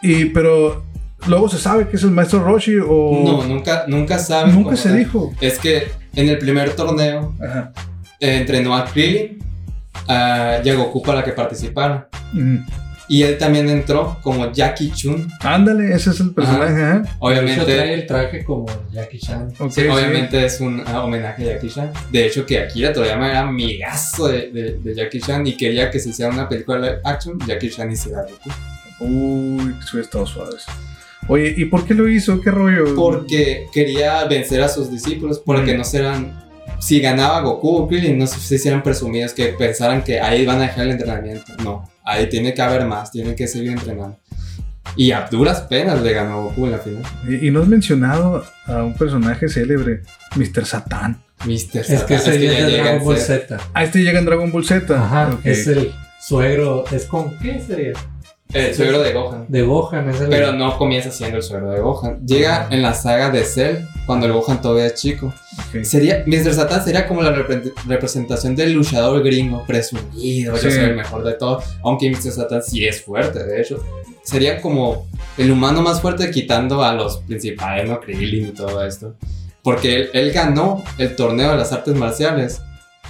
Y, pero luego se sabe que es el maestro Roshi o. No, nunca, nunca saben. nunca se tal. dijo. Es que en el primer torneo Ajá. Eh, entrenó a Krillin a y a Goku para que participara. Mm. Y él también entró como Jackie Chun. Ándale, ese es el personaje. ajá. De hecho, trae Obviamente, el traje como Jackie Chan. Ok, sí, sí. obviamente es un ah, homenaje a Jackie Chan. De hecho, que Akira Toriyama era amigazo de, de- de Jackie Chan y quería que se hiciera una película de action. Jackie Chan hiciera Goku. Uy, que hubiera estado suaves. Oye, ¿y por qué lo hizo? ¿Qué rollo? Porque quería vencer a sus discípulos, porque Mm. no serán. Si ganaba Goku o Krillin, no se, hicieran presumidos que pensaran que ahí van a dejar el entrenamiento. No, ahí tiene que haber más, tiene que seguir entrenando. Y a duras penas le ganó Goku en la final. Y, y no has mencionado a un personaje célebre, Mr. Satán. Mr. Es Satan, que ese ya es de llegan Dragon Ball Z. Ah, este llega en Dragon Ball Z. Ajá, Ok. es el suegro. ¿Es con qué sería? El suegro de Gohan. De Gohan, es el. Pero no comienza siendo el suegro de Gohan. Llega en la saga de Cell, cuando el Gohan todavía es chico. Sería, Mr. Satan sería como la repre- representación del luchador gringo, presumido, yo soy el mejor de todos. Aunque Mr. Satan sí es fuerte, de hecho. Sería como el humano más fuerte quitando a los principales, ¿no? Krillin y todo esto. Porque él, él ganó el torneo de las artes marciales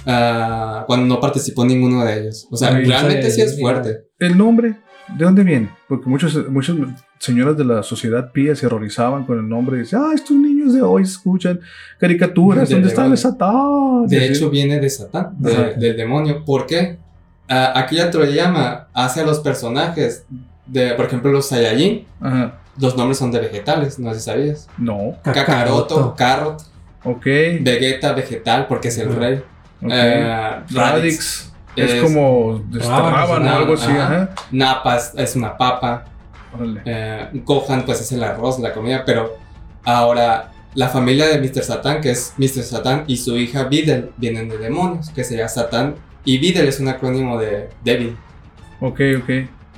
ah, cuando no participó ninguno de ellos. O sea, Ay, realmente sí es fuerte. ¿El nombre? ¿De dónde viene? Porque muchos, muchas señoras de la sociedad pía se horrorizaban con el nombre y decían, ah, estos niños de hoy escuchan caricaturas, De ¿dónde está el. Satán? De hecho, viene de Satán, de- del demonio. ¿Por qué? Ah, Akira Toriyama hace a los personajes de, por ejemplo, los Saiyajin. Ajá. Los nombres son de vegetales, no sé si sabías. No. Kakaroto, Carrot, Ok. Vegeta, vegetal, porque es el rey. Eh, Radix. Es, es- como rábano o algo así. ajá. Ajá. Napa es, es una papa. Órale. Eh, Gohan, pues es el arroz, la comida. Pero ahora, la familia de Mr. Satan, que es Mr. Satan y su hija Videl, vienen de demonios, que sería Satan. Y Videl es un acrónimo de Devil. Ok, ok.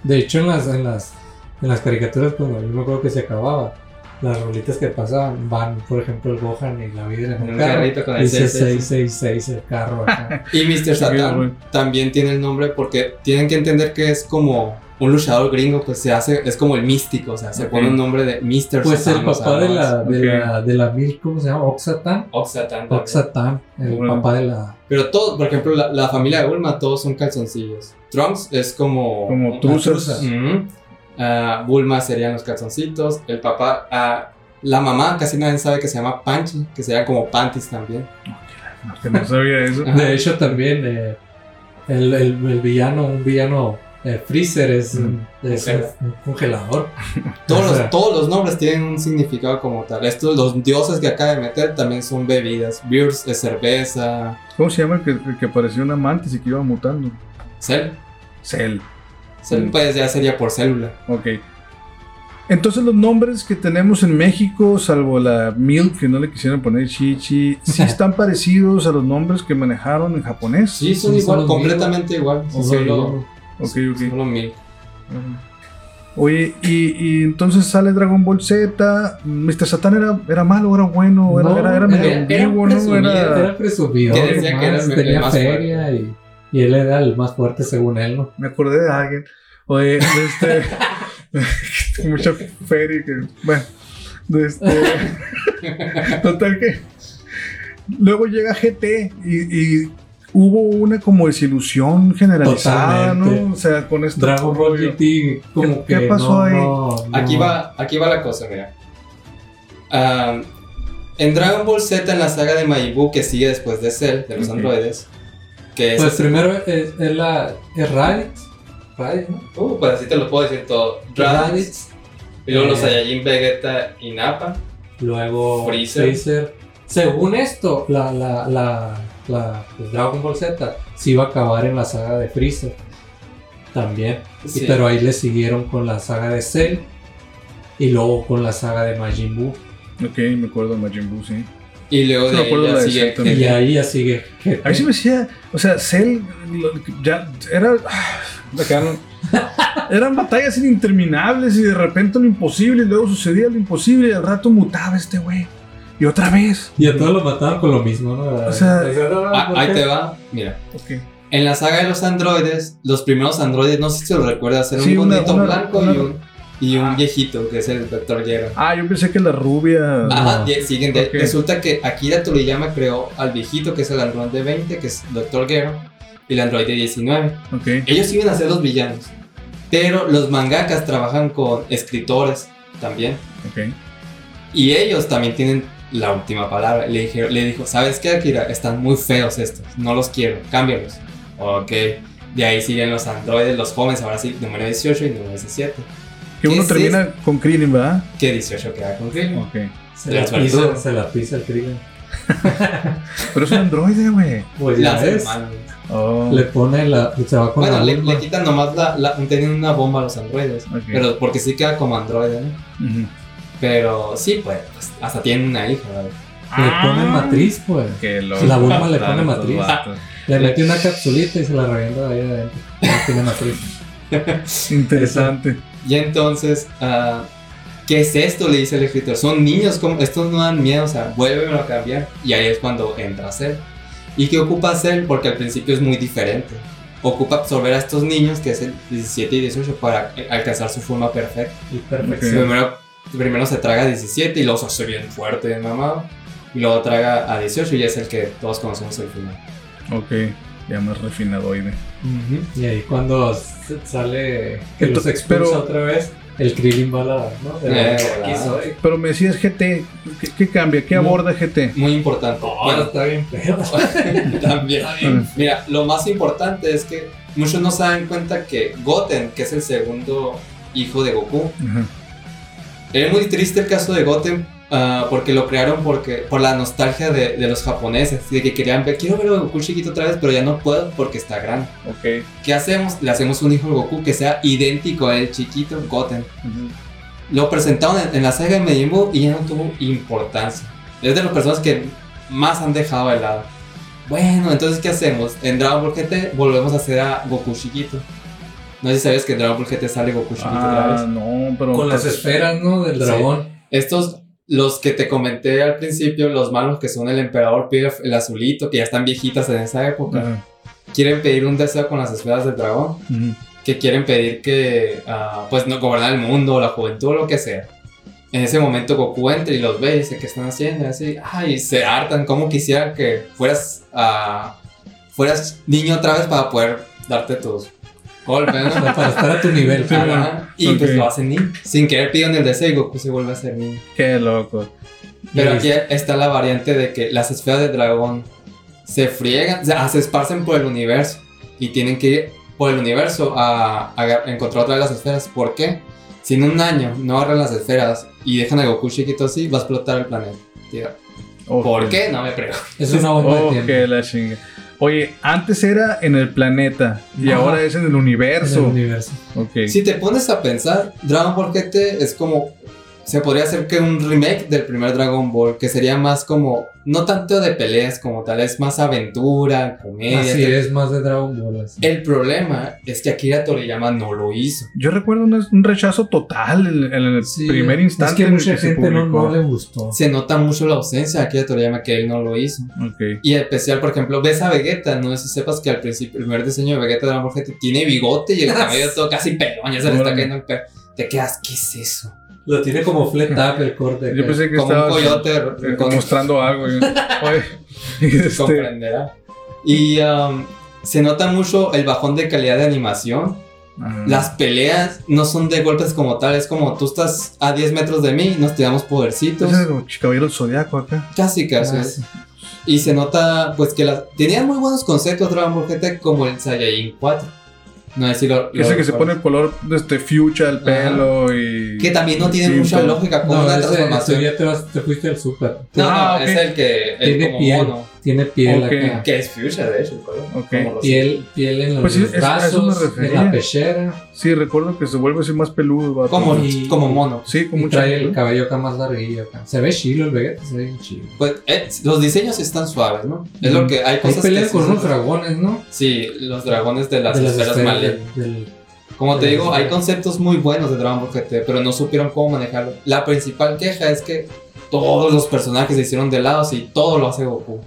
De hecho, en las, en las, en las caricaturas, cuando yo me acuerdo que se acababa, las rolitas que pasaban van, por ejemplo, el Gohan y la vida en el un carro. carrito con el Dice 666. 666 el carro acá. Y Mr. Satan también tiene el nombre porque tienen que entender que es como un luchador gringo, pues se hace, es como el místico, o sea, se pone un nombre de Mr. Pues Satan. el o sea, papá de la, de, la, de la mil, ¿cómo se llama? Oxatan. Oxatan. Oxatan, el Bueno. papá de la. Pero todo, por ejemplo, la, la familia de Bulma, todos son calzoncillos. Trunks es como. Como truzas. Ah, Bulma serían los calzoncitos. El papá. ah, la mamá casi nadie sabe que se llama Panchi, que sería como panties también. No, que no sabía eso. De hecho, también eh, el, el, el villano, un villano eh, Freezer es, un- es un, un congelador. Todos, O sea, los, todos los nombres tienen un significado como tal. Estos, los dioses que acaba de meter también son bebidas. Beers es cerveza. ¿Cómo se llama el que, el que parecía una mantis y que iba mutando? Cell. Cell. Cell, Mm. pues ya sería por célula. Ok. Entonces los nombres que tenemos en México, salvo la Milk, que no le quisieron poner Chichi, sí están parecidos a los nombres que manejaron en japonés. Sí, son Sí, son igual, los completamente igual. Solo, Ok, ok. solo mil. Oye, y, y entonces sale Dragon Ball Z. Mr. Satan era, era malo, era bueno, era, No, era, era medio era- era ambiguo, ¿no? presumido, Era- Era presumido. Que decía que era tenía más feria y, y él era el más fuerte según él, ¿no? Me acordé de alguien. Oye, de este. mucha feria que. Bueno, de este. total que. Luego llega GT y, y hubo una como desilusión generalizada, Totalmente. ¿no? O sea, con esto. Dragon Ball GT, como ¿Qué- que. qué pasó no, ahí? no, no. Aquí va, aquí va la cosa, mira. Ah, en Dragon Ball Z, en la saga de Majin que sigue después de Cell, de los Ok. androides, que es... Pues primero es, es la. Es Raditz. Raditz, ¿no? Uh, pues así te lo puedo decir todo. Raditz, Raditz. y luego los Eh. Saiyajin Vegeta y Nappa. Luego Freezer. Freezer. Según esto, la, la, la, la pues, Dragon Ball Z se iba a acabar en la saga de Freezer. también. Y- pero ahí le siguieron con la saga de Cell y luego con la saga de Majin Buu. Ok, me acuerdo de Majin Buu, sí. Y luego Sí, de ahí ya sigue Cell. Y ahí ya sigue. Ahí sí me decía, o sea, Cell lo- ya era. ah, eran batallas interminables y de repente lo imposible, y luego sucedía lo imposible y al rato mutaba este güey. Y otra vez. Y a todos lo mataban con lo mismo, ¿no? O sea, Ah, ¿por ahí te va, mira. En la saga de los androides, los primeros androides, no sé si lo recuerdas, era Sí, un bonito una- blanco una- y un, y un viejito, que es el Dr. Gero. Ah, yo pensé que la rubia. Ajá, No. Ok. Resulta que Akira Toriyama creó al viejito, que es el androide 20, que es Dr. Gero, y el androide 19. Ok. Ellos iban a ser los villanos, pero los mangakas trabajan con escritores también. Ok. Y ellos también tienen la última palabra. Le, dije, le dijo, ¿sabes qué, Akira? Están muy feos estos, no los quiero, cámbialos. Ok. De ahí siguen los androides, los jóvenes, ahora sí, número 18 y número 17. Que uno ¿Qué es termina con Krillin, ¿verdad? Que 18 queda con Krillin. Ok. Se la, Las pisa, se la pisa el Krillin. Pero es un androide, güey. Pues ya hermanas. Oh. Le pone la. Se va con Bueno, la le, quitan nomás la, la- Tienen una bomba a los androides. Ok. Pero porque sí queda como androide, ¿no? Ujú. Pero sí, pues, hasta tienen una hija, ¿vale? Le pone matriz, pues. Loco. La bomba le pone matriz. Le mete una capsulita y se la revienta ahí adentro. Ya tiene matriz. Interesante. Y entonces, ah, ¿qué es esto? Le dice el escritor. Son niños, como estos no dan miedo, o sea, vuélvelo a cambiar. Y ahí es cuando entra Cell. ¿Y qué ocupa Cell? Porque al principio es muy diferente. Ocupa absorber a estos niños, que es el 17 y 18, para alcanzar su forma perfecta. Y. Primero, primero se traga a 17 y luego se hace bien fuerte, mamado. Y luego traga a 18 y es el que todos conocemos el final. Ok. Ya más refinadoide. Y ahí cuando sale que los Entonces, expulsa pero- otra vez, el Krillin va a la. ¿no? De Eh, soy. Pero me decías GT. ¿Qué, qué cambia? ¿Qué aborda GT? Muy importante. Oh, Bueno, está bien también. Mira, lo más importante es que muchos no se dan cuenta que Goten, que es el segundo hijo de Goku, Ajá. Era muy triste el caso de Goten ah, porque lo crearon porque, por la nostalgia de, de los japoneses, de que querían ver, quiero ver a Goku chiquito otra vez, pero ya no puedo porque está grande. Ok. ¿Qué hacemos? Le hacemos un hijo de Goku que sea idéntico a él chiquito, Goten. Ujú. Lo presentaron en, en la saga de Majin Buu y ya no tuvo importancia. Es de las personas que más han dejado de lado. Bueno, entonces, ¿qué hacemos? En Dragon Ball GT volvemos a hacer a Goku chiquito. No sé si sabes que en Dragon Ball GT sale Goku chiquito otra Ah, vez. no, pero. Con las esferas, ¿no? Del Sí. dragón. Estos, los que te comenté al principio, los malos que son el Emperador Pilaf, el azulito, que ya están viejitas en esa época, quieren pedir un deseo con las esferas del dragón. Que quieren pedir que, ah, pues, no gobernar el mundo, la juventud, lo que sea. En ese momento Goku entra y los ve y dice, ¿qué están haciendo? Y así, ay, se hartan, como quisiera que fueras, ah, fueras niño otra vez para poder darte tus sea, ¿no? para estar a tu nivel. Sí. Ajá. Y pues Ok. lo hacen niño. Sin querer piden el deseo y Goku se vuelve a ser niño. Qué loco. Pero aquí está la variante de que las esferas de dragón se friegan, o sea, se esparcen por el universo y tienen que ir por el universo a, a encontrar otra vez las esferas. ¿Por qué? Si en un año no agarran las esferas y dejan a Goku chiquito así, va a explotar el planeta. Tía, Ok. ¿Por qué? No me pregunto. Es una bomba de Ok, tiempo. la chinga. Oye, antes era en el planeta y Ajá. ahora es en el En el universo. universo. Ok. Si te pones a pensar, Dragon Ball GT es como. Se podría hacer que un remake del primer Dragon Ball, que sería más como. No tanto de peleas como tal, es más aventura, comedia. Así te- es, más de Dragon Ball. así. El problema es que Akira Toriyama no lo hizo. Yo recuerdo un, un rechazo total en, en el Sí, primer instante. Es que en el mucha se gente no, no le gustó. Se nota mucho la ausencia de Akira Toriyama que él no lo hizo. Ok. Y en especial, por ejemplo, ves a Vegeta, no sé si sepas que al principio el primer diseño de Vegeta de Dragon Ball GT tiene bigote y el cabello todo casi pelón, ya se le está cayendo el pelo. Te quedas, ¿qué es eso? Lo tiene como flat up el corte. Yo pensé que Como un estaba coyote con- mostrando algo. y- este, comprenderá. Y um, se nota mucho el bajón de calidad de animación. ajá. Las peleas no son de golpes como tal, es como tú estás a 10 metros de mí, nos tiramos podercitos. Ese es como Caballero del Zodiaco acá. Casi, casi. Ah, sí. Y se nota, pues, que las tenían muy buenos conceptos Dragon Ball GT, como el Saiyajin 4. No sé si lo. lo Ese que se pone el color de este fuchsia al pelo y. Que también no tiene mucha lógica, como No, una ese, ese transformación. ya te, vas, te fuiste al super. No, Ah, no, es el que. El Tiene como piel. mono. Tiene piel Ok. acá. Que es fuchsia, de hecho, el color. Ok. Como rosita. Piel, piel en los Pues sí, brazos, en la pechera. Sí, recuerdo que se vuelve así más peludo. vato. Como, Y- como mono. Sí, con Y mucha trae el cabello acá más larguillo acá. Se ve chilo el Vegeta, se ve bien chilo. Pues eh, los diseños están suaves, ¿no? Es lo Ujú. que hay cosas pelea que con sí unos dragones, ¿no? Sí, los dragones de las, de las esferas esferas del, del- Como te digo, hay conceptos muy buenos de Dragon Ball GT, pero no supieron cómo manejarlo. La principal queja es que todos los personajes se hicieron de lados y todo lo hace Goku.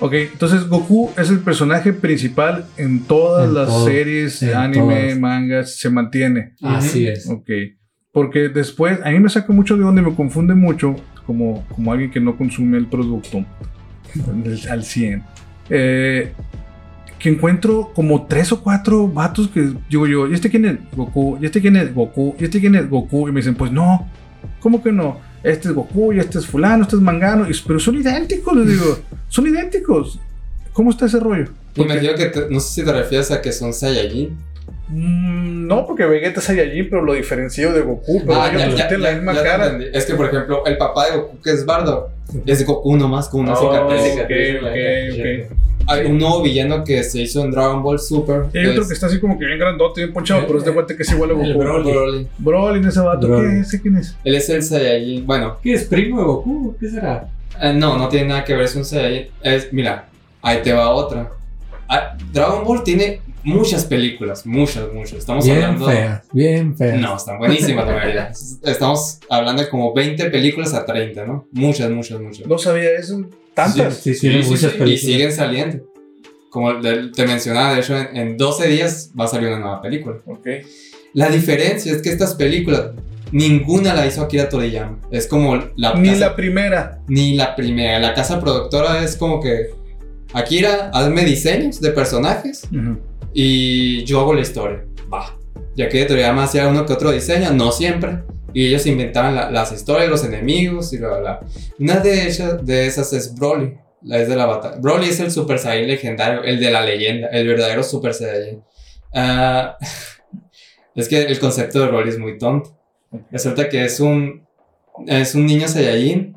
Ok, entonces Goku es el personaje principal en todas En las todo, series, en anime, todas. mangas, se mantiene. Así es. Ok. Porque después, a mí me saca mucho de donde me confunde mucho, como, como alguien que no consume el producto al 100. eh, que encuentro como tres o cuatro vatos que digo yo, ¿y este quién es? Goku, ¿y este quién es? Goku, ¿y este quién es? Goku. Y me dicen, pues no, ¿cómo que no? Este es Goku, y este es fulano, este es Mangano, y- pero son idénticos, les digo, son idénticos. ¿Cómo está ese rollo? Y me digo que te- no sé si te refieres a que son Saiyajin. Mm, no, porque Vegeta es Saiyajin, pero lo diferencio de Goku, pero Ah, ellos ya, no ya, la ya, misma ya cara. Es que, por ejemplo, el papá de Goku, que es Bardo, es Goku nomás con una Oh, cicatriz. ok, ok, ok. Hay un nuevo villano que se hizo en Dragon Ball Super. Y hay otro es que está así como que bien grandote, bien ponchado, pero es de vuelta que es igual a Goku. Broly. Broly. Broly, ese vato, Broly. ¿qué es? ¿Ese quién es? Él es el Saiyajin. Bueno, ¿Qué es primo de Goku? ¿Qué será? eh, no, no tiene nada que ver, es un Saiyajin. Es, mira, ahí te va otra. Ah, Dragon Ball tiene muchas películas, muchas, muchas. Estamos Bien hablando. fea, bien fea. No, están buenísimas, la verdad. Estamos hablando de como 20 películas a 30, ¿no? Muchas, muchas, muchas. No sabía eso. Tantas. Sí, sí, Sí, sí, muchas películas. Y siguen saliendo. Como te mencionaba, de hecho, en, en 12 días va a salir una nueva película. Ok. La diferencia es que estas películas, ninguna la hizo Akira Toriyama. Es como la Ni casa- la primera. ni la primera. La casa productora es como que, Akira, hazme diseños de personajes y yo hago la historia. Va. Y Akira Toriyama hacía uno que otro diseño, no siempre. Y ellos inventaban la- las historias, los enemigos y bla, bla, bla. Una de, ellas, de esas es Broly. La es de la batalla. Broly es el Super Saiyan legendario, el de la leyenda, el verdadero Super Saiyan. Ah, es que el concepto de Broly es muy tonto. Resulta que es un, es un niño Saiyajin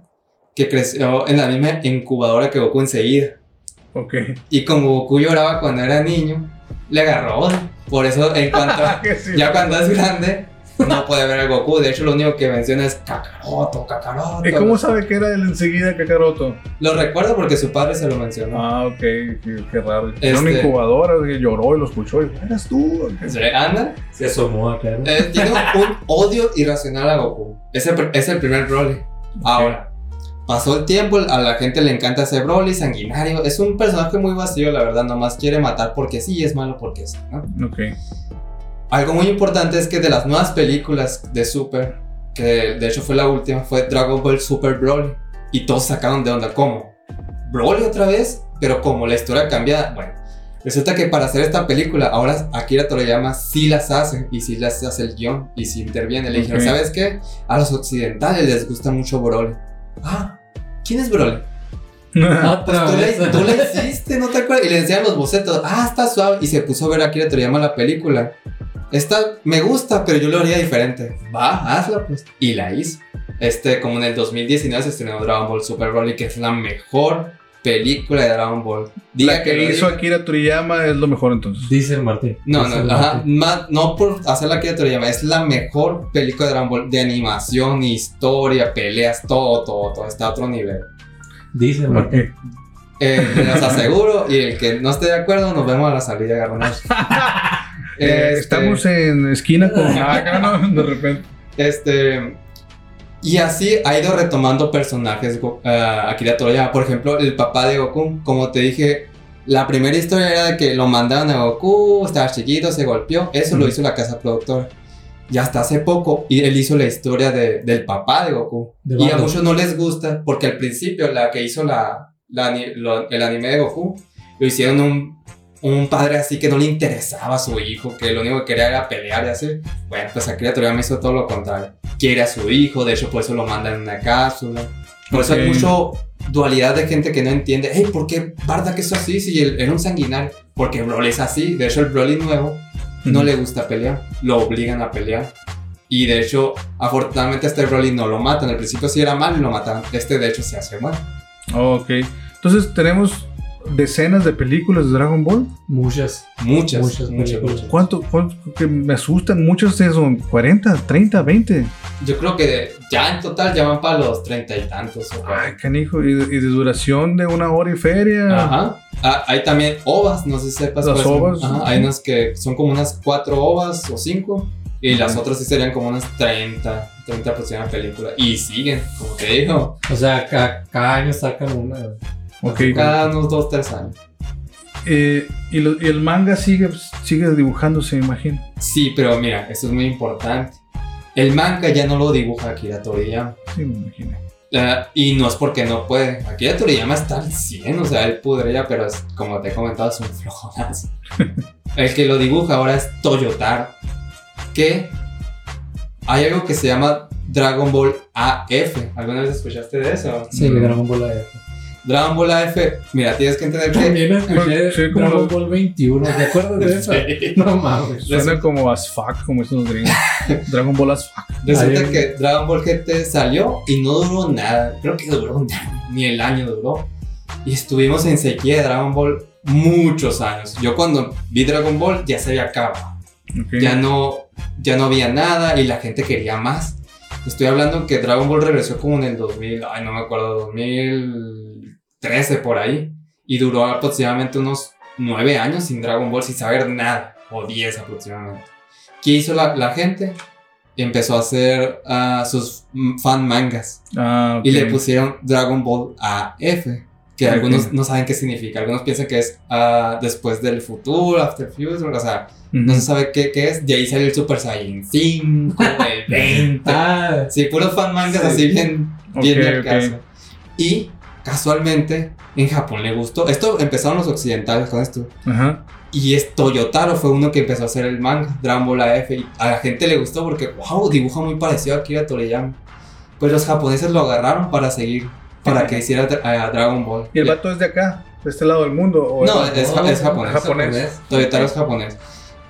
que creció en la misma incubadora que Goku enseguida. Ok. Y como Goku lloraba cuando era niño, le agarró odio. Por eso, en cuanto. Sí. ya cuando es grande, no puede ver a Goku. De hecho, lo único que menciona es Kakaroto, Kakaroto. ¿Y cómo sabe que era el enseguida Kakaroto? Lo recuerdo porque su padre se lo mencionó. Ah, ok. Qué, qué raro. Era una Este- incubadora que lloró y lo escuchó. Y, eras tú. Anda, Se asomó. ¿no? eh, tiene un, odio irracional a Goku. Es el, es el primer Broly. Ahora, pasó el tiempo, a la gente le encanta ese Broly sanguinario. Es un personaje muy vacío, la verdad. Nomás quiere matar porque sí, es malo porque sí. ¿no? Ok. Algo muy importante es que de las nuevas películas de Super, que de hecho fue la última, fue Dragon Ball Super Broly. Y todos sacaron de onda, ¿cómo? ¿Broly otra vez? Pero como la historia cambia, bueno. Resulta que para hacer esta película, ahora Akira Toriyama sí las hace, y sí las hace el guion, y sí interviene. Le dijeron, Ok. ¿sabes qué? A los occidentales les gusta mucho Broly. Ah, ¿quién es Broly? Pues Otra tú, vez. la, tú la hiciste, ¿no te acuerdas? Y le decían los bocetos, ah, está suave. Y se puso a ver a Akira Toriyama la película. Esta me gusta, pero yo lo haría diferente. Va, hazla pues. Y la hizo. Este, como en el 2019 se estrenó Dragon Ball Super Broly, que es la mejor película de Dragon Ball. Diga la que, lo hizo diga. Akira Toriyama es lo mejor entonces. Dice el Martín. No, Dice el no, ajá, Martín. ma- no por hacerla Akira Toriyama, es la mejor película de Dragon Ball de animación, historia, peleas, todo, todo, todo. Está a otro nivel. Dice. Martín. Eh, les aseguro, y el que no esté de acuerdo, nos vemos a la salida, garronados. Eh, Este, Estamos en esquina con. Ah, no, de repente. Este. Y así ha ido retomando personajes ah, Akira Toriyama. Por ejemplo, el papá de Goku. Como te dije, la primera historia era de que lo mandaron a Goku, estaba chiquito, se golpeó. Eso lo hizo la casa productora. Y hasta hace poco, y él hizo la historia de- del papá de Goku. De y a muchos no les gusta, porque al principio la que hizo la, la lo- el anime de Goku, lo hicieron un, un padre así que no le interesaba a su hijo, que lo único que quería era pelear y así. Bueno, pues Akira Toriyama hizo todo lo contrario. Quiere a su hijo, de hecho por eso lo manda en una cápsula. Por eso hay mucho dualidad de gente que no entiende, hey, ¿por qué Bardock es así si él era un sanguinario? Porque Broly es así. De hecho, el Broly nuevo no le gusta pelear, lo obligan a pelear. Y de hecho, afortunadamente este Broly no lo matan. Al principio sí era malo y lo mataron. Este de hecho se hace mal. Ok. Entonces tenemos decenas de películas de Dragon Ball. Muchas. Muchas, Muchas muchas, películas. muchas. ¿Cuánto, cuánto- que me asustan? Muchos de son 40, 30, 20. Yo creo que de- ya en total ya van para los treinta y tantos. o Ay, canijo. Y, de- y de duración de una hora y feria. Ajá. Ah, hay también ovas, no sé si sepas. Las cuáles ovas. Ajá, Hay unas que son como unas cuatro ovas o cinco. Y las otras sí serían como unas 30, 30 aproximadamente películas. Y siguen, como te digo, O sea, ca- cada, año sacan una. Ok. cada unos 2, 3 años. Eh, y, lo- y el manga sigue, sigue dibujándose, me imagino. Sí, pero mira, esto es muy importante. El manga ya no lo dibuja Akira Toriyama. Sí, me imagino. Ah, y no es porque no puede. Akira Toriyama está al 100, o sea, él podría, pero es, como te he comentado, es un flojonazo. el que lo dibuja ahora es Toyotaro. Que hay algo que se llama Dragon Ball AF. ¿Alguna vez escuchaste de eso? Sí, Mm. Dragon Ball AF. Dragon Ball AF, mira, tienes que entender que. También escuché como Dragon Ball 21. ¿Te acuerdas de eso? Sí. No mames. Suena como as fuck, como estos gringos. Dragon Ball as fuck. Resulta que Dragon Ball GT salió y no duró nada. Creo que duró un año, ni el año duró. Y estuvimos en sequía de Dragon Ball muchos años. Yo cuando vi Dragon Ball ya se había acabado. Ya no, ya no había nada y la gente quería más. Estoy hablando que Dragon Ball regresó como en el 2000, ay no me acuerdo, 2013 por ahí. Y duró aproximadamente unos 9 años sin Dragon Ball, sin saber nada. O 10 aproximadamente. ¿Qué hizo la, la gente? Empezó a hacer ah, sus fan mangas. Ah, ok. Y le pusieron Dragon Ball AF. Que Ok. algunos no saben qué significa. Algunos piensan que es ah, después del futuro, after future. O sea, no se sabe qué, qué es. De ahí salió el Super Saiyan 5, el 20. Ah, Sí, puros fan mangas Sí. así bien, bien Ok, de ok. caso. Y casualmente en Japón le gustó. Esto empezaron los occidentales con esto. Ajá. Y es Toyotaro fue uno que empezó a hacer el manga, Dragon Ball AF. Y a la gente le gustó porque, wow, dibuja muy parecido a Akira Toriyama. Pues los japoneses lo agarraron para seguir, para que hiciera a Dragon Ball. ¿Y el vato es de acá? ¿De este lado del mundo? ¿O No, es- es, no, es japonés. japonés. Toyotaro es japonés.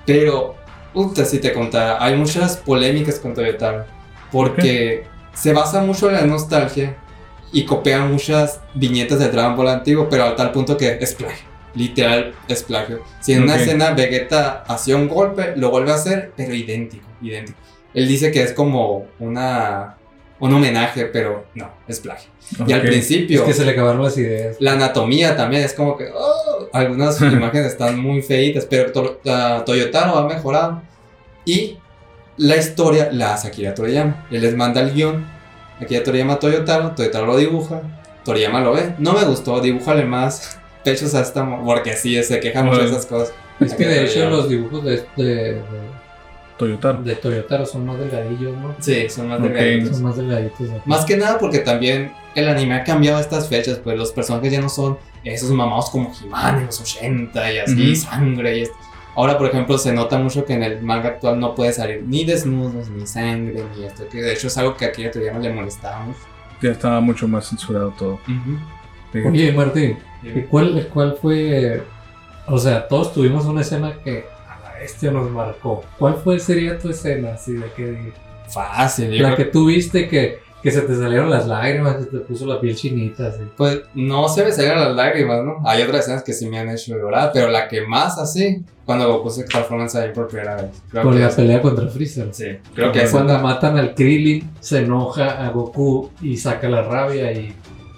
Pero, puta, si te contara, hay muchas polémicas con Toyotaro. Porque se basa mucho en la nostalgia y copia muchas viñetas del Dragon Ball antiguo, pero a tal punto que es plagio. Literal es plagio. Si en una Ok. escena Vegeta hacía un golpe, lo vuelve a hacer, pero idéntico, idéntico. Él dice que es como una un homenaje, pero no, es plagio. Y al Ok. es principio que se le acabaron las ideas. la anatomía también es como que oh, algunas imágenes están muy feitas, pero to- ah, Toyotaro ha mejorado. Y la historia la hace Akira Toriyama. Él les manda el guion. Akira Toriyama a Toyotaro, Toyotaro lo dibuja, Toriyama lo ve. No me gustó, dibújale más pechos a esta mo- porque así se queja mucho de esas cosas. Es que de hecho Toriyama. los dibujos de, de, de, Toyotaro. de Toyotaro son más delgadillos, ¿no? Sí, son más Ok. delgaditos. Son más delgaditos. aquí. Más que nada porque también el anime ha cambiado estas fechas, pues los personajes ya no son esos mamados como He-Man en los 80 y así, sangre y esto. Ahora, por ejemplo, se nota mucho que en el manga actual no puede salir ni desnudos, ni sangre, ni esto, que de hecho es algo que aquí a Toriyama le molestaba mucho. Ya estaba mucho más censurado todo. Sí. Oye, Martín, ¿y cuál, ¿cuál fue? O sea, todos tuvimos una escena que a la bestia nos marcó. ¿Cuál fue sería tu escena así de que Fácil, la que tú viste que, que se te salieron las lágrimas, que te puso la piel chinita así? Pues no se me salieron las lágrimas, ¿no? Hay otras escenas que sí me han hecho llorar, pero la que más así, cuando Goku se transforma en Saiyajin por primera vez. Creo Con que la es- pelea contra Freezer. Sí, creo que es Cuando matan al Krillin, se enoja a Goku y saca la rabia y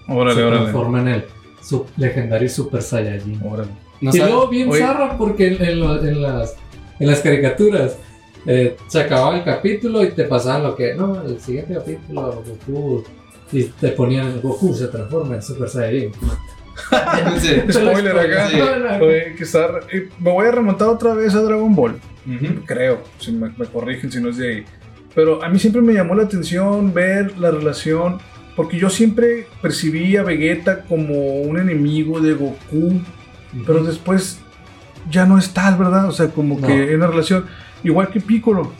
Órale, se órale. transforma en el su- legendario Super Saiyajin. Órale. no y luego bien Oye. zarra porque en, en lo- en las, en las caricaturas eh, se acababa el capítulo y te pasaban lo que, no, el siguiente capítulo, Goku, y te ponían Goku se transforma en Super Saiyajin. Sí. Spoiler acá. Sí. Oye, que estar- eh, me voy a remontar otra vez a Dragon Ball. Ujú. Creo, si me, me corrigen si no es de ahí. Pero a mí siempre me llamó la atención ver la relación, porque yo siempre percibí a Vegeta como un enemigo de Goku, pero después ya no es tal, ¿verdad? O sea, como No. que hay una relación, igual que Piccolo.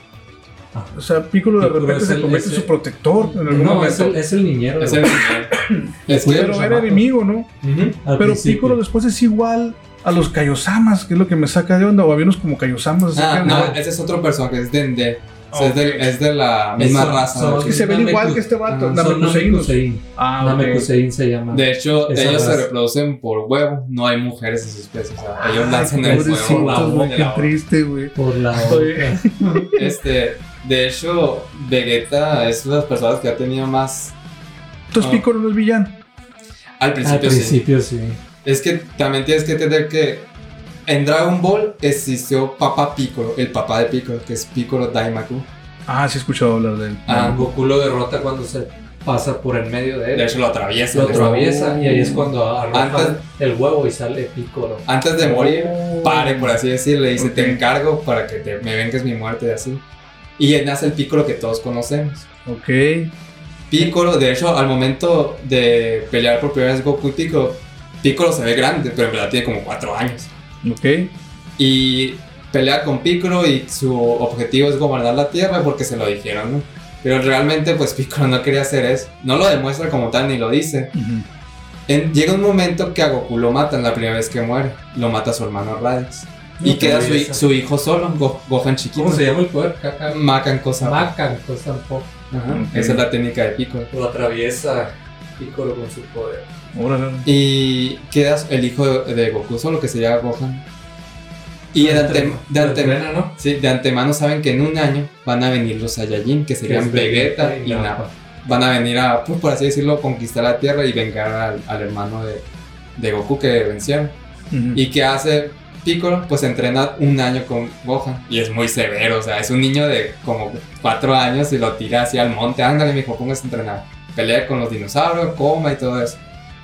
Ah. O sea, Piccolo de repente se convierte en su protector en algún No, es el, es el niñero. Es el que pero era enemigo, ¿no? Pero principio. Piccolo después es igual a los Kaiosamas, que es lo que me saca de onda, o había unos como Kaiosamas. Ah, no. ese es otro personaje, es Dende. O sea, es, de, es de la misma Son- raza. son- que se ven igual que este vato. Namekusein. Ah. Namekusein se llama. De hecho, Esa ellos se raza. reproducen por huevo, no hay mujeres en su especie. O sea, ellos lanzan el Pobrecitos, huevo. qué triste, güey. Por la. Este, de hecho, Vegeta es una de las personas que ha tenido más. Entonces. Piccolo no es villano. Al Al principio, sí. principio sí. Es que también tienes que entender que en Dragon Ball existió Papa Piccolo, el papá de Piccolo, que es Piccolo Daimaku. Ah, sí he escuchado hablar de él. Ah, Goku lo derrota cuando se pasa por el medio de él. De hecho, lo atraviesa. lo atraviesa y ahí es cuando arroja Antes- el huevo y sale Piccolo. Antes de morir, Oh. pare, por así decirlo, le dice: Ok. Te encargo para que te- me vengues mi muerte y así. Y nace el Piccolo que todos conocemos. Ok. Piccolo, de hecho, al momento de pelear por primera vez Goku y Piccolo, Piccolo se ve grande, pero en verdad tiene como 4 años. Ok. Y pelea con Piccolo y su objetivo es gobernar la Tierra porque se lo dijeron, ¿no? Pero realmente, pues Piccolo no quería hacer eso. No lo demuestra como tal ni lo dice. Ujú. En- llega un momento que a Goku lo matan la primera vez que muere. Lo mata su hermano Raditz. Y No, queda pero su, su hijo solo, Go- Gohan chiquito. ¿Cómo se llama el poder? Caca. Macan cosa. Macan, cosa un poco. Ajá, Ok. Esa es la técnica de Piccolo. Lo atraviesa Piccolo con su poder. Órale. Y queda el hijo de, de Goku solo que se llama Gohan. Y de, antem- de Lo antem- entrena, ¿no? sí, de antemano saben que en un año van a venir los Saiyajin, que serían Que Vegeta y Nappa. Van a venir a, pues, por así decirlo, conquistar la Tierra y vengar al, al hermano de, de Goku que vencieron. ¿Y qué hace Piccolo? Pues entrena un año con Gohan. Y es muy severo, o sea, es un niño de como cuatro años y lo tira así al monte. Ándale, mijo, póngase a entrenar. Pelea con los dinosaurios, coma y todo eso.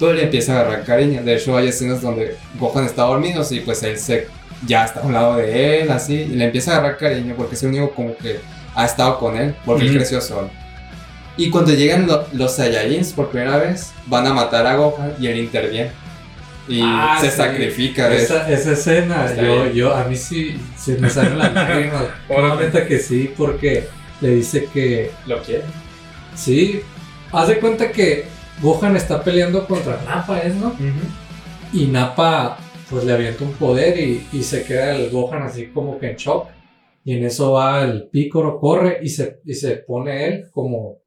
Todo le empieza a agarrar cariño. De hecho, hay escenas donde Gohan está dormido y pues él se, ya está a un lado de él, así. Y le empieza a agarrar cariño porque es el único como que ha estado con él, porque él Ujú. creció solo. Y cuando llegan lo- los Saiyajins por primera vez, van a matar a Gohan y él interviene. Y Ah, se sí. sacrifica de Esa, esa escena, Está yo, bien. yo, a mí sí se me salen las lágrimas. Obviamente que sí, porque le dice que Lo quiere. sí. Haz de cuenta que Gohan está peleando contra Nappa, ¿es no? Y Nappa pues le avienta un poder y, y se queda el Gohan así como que en shock. Y en eso va el Pícoro, corre y se, y se pone él como,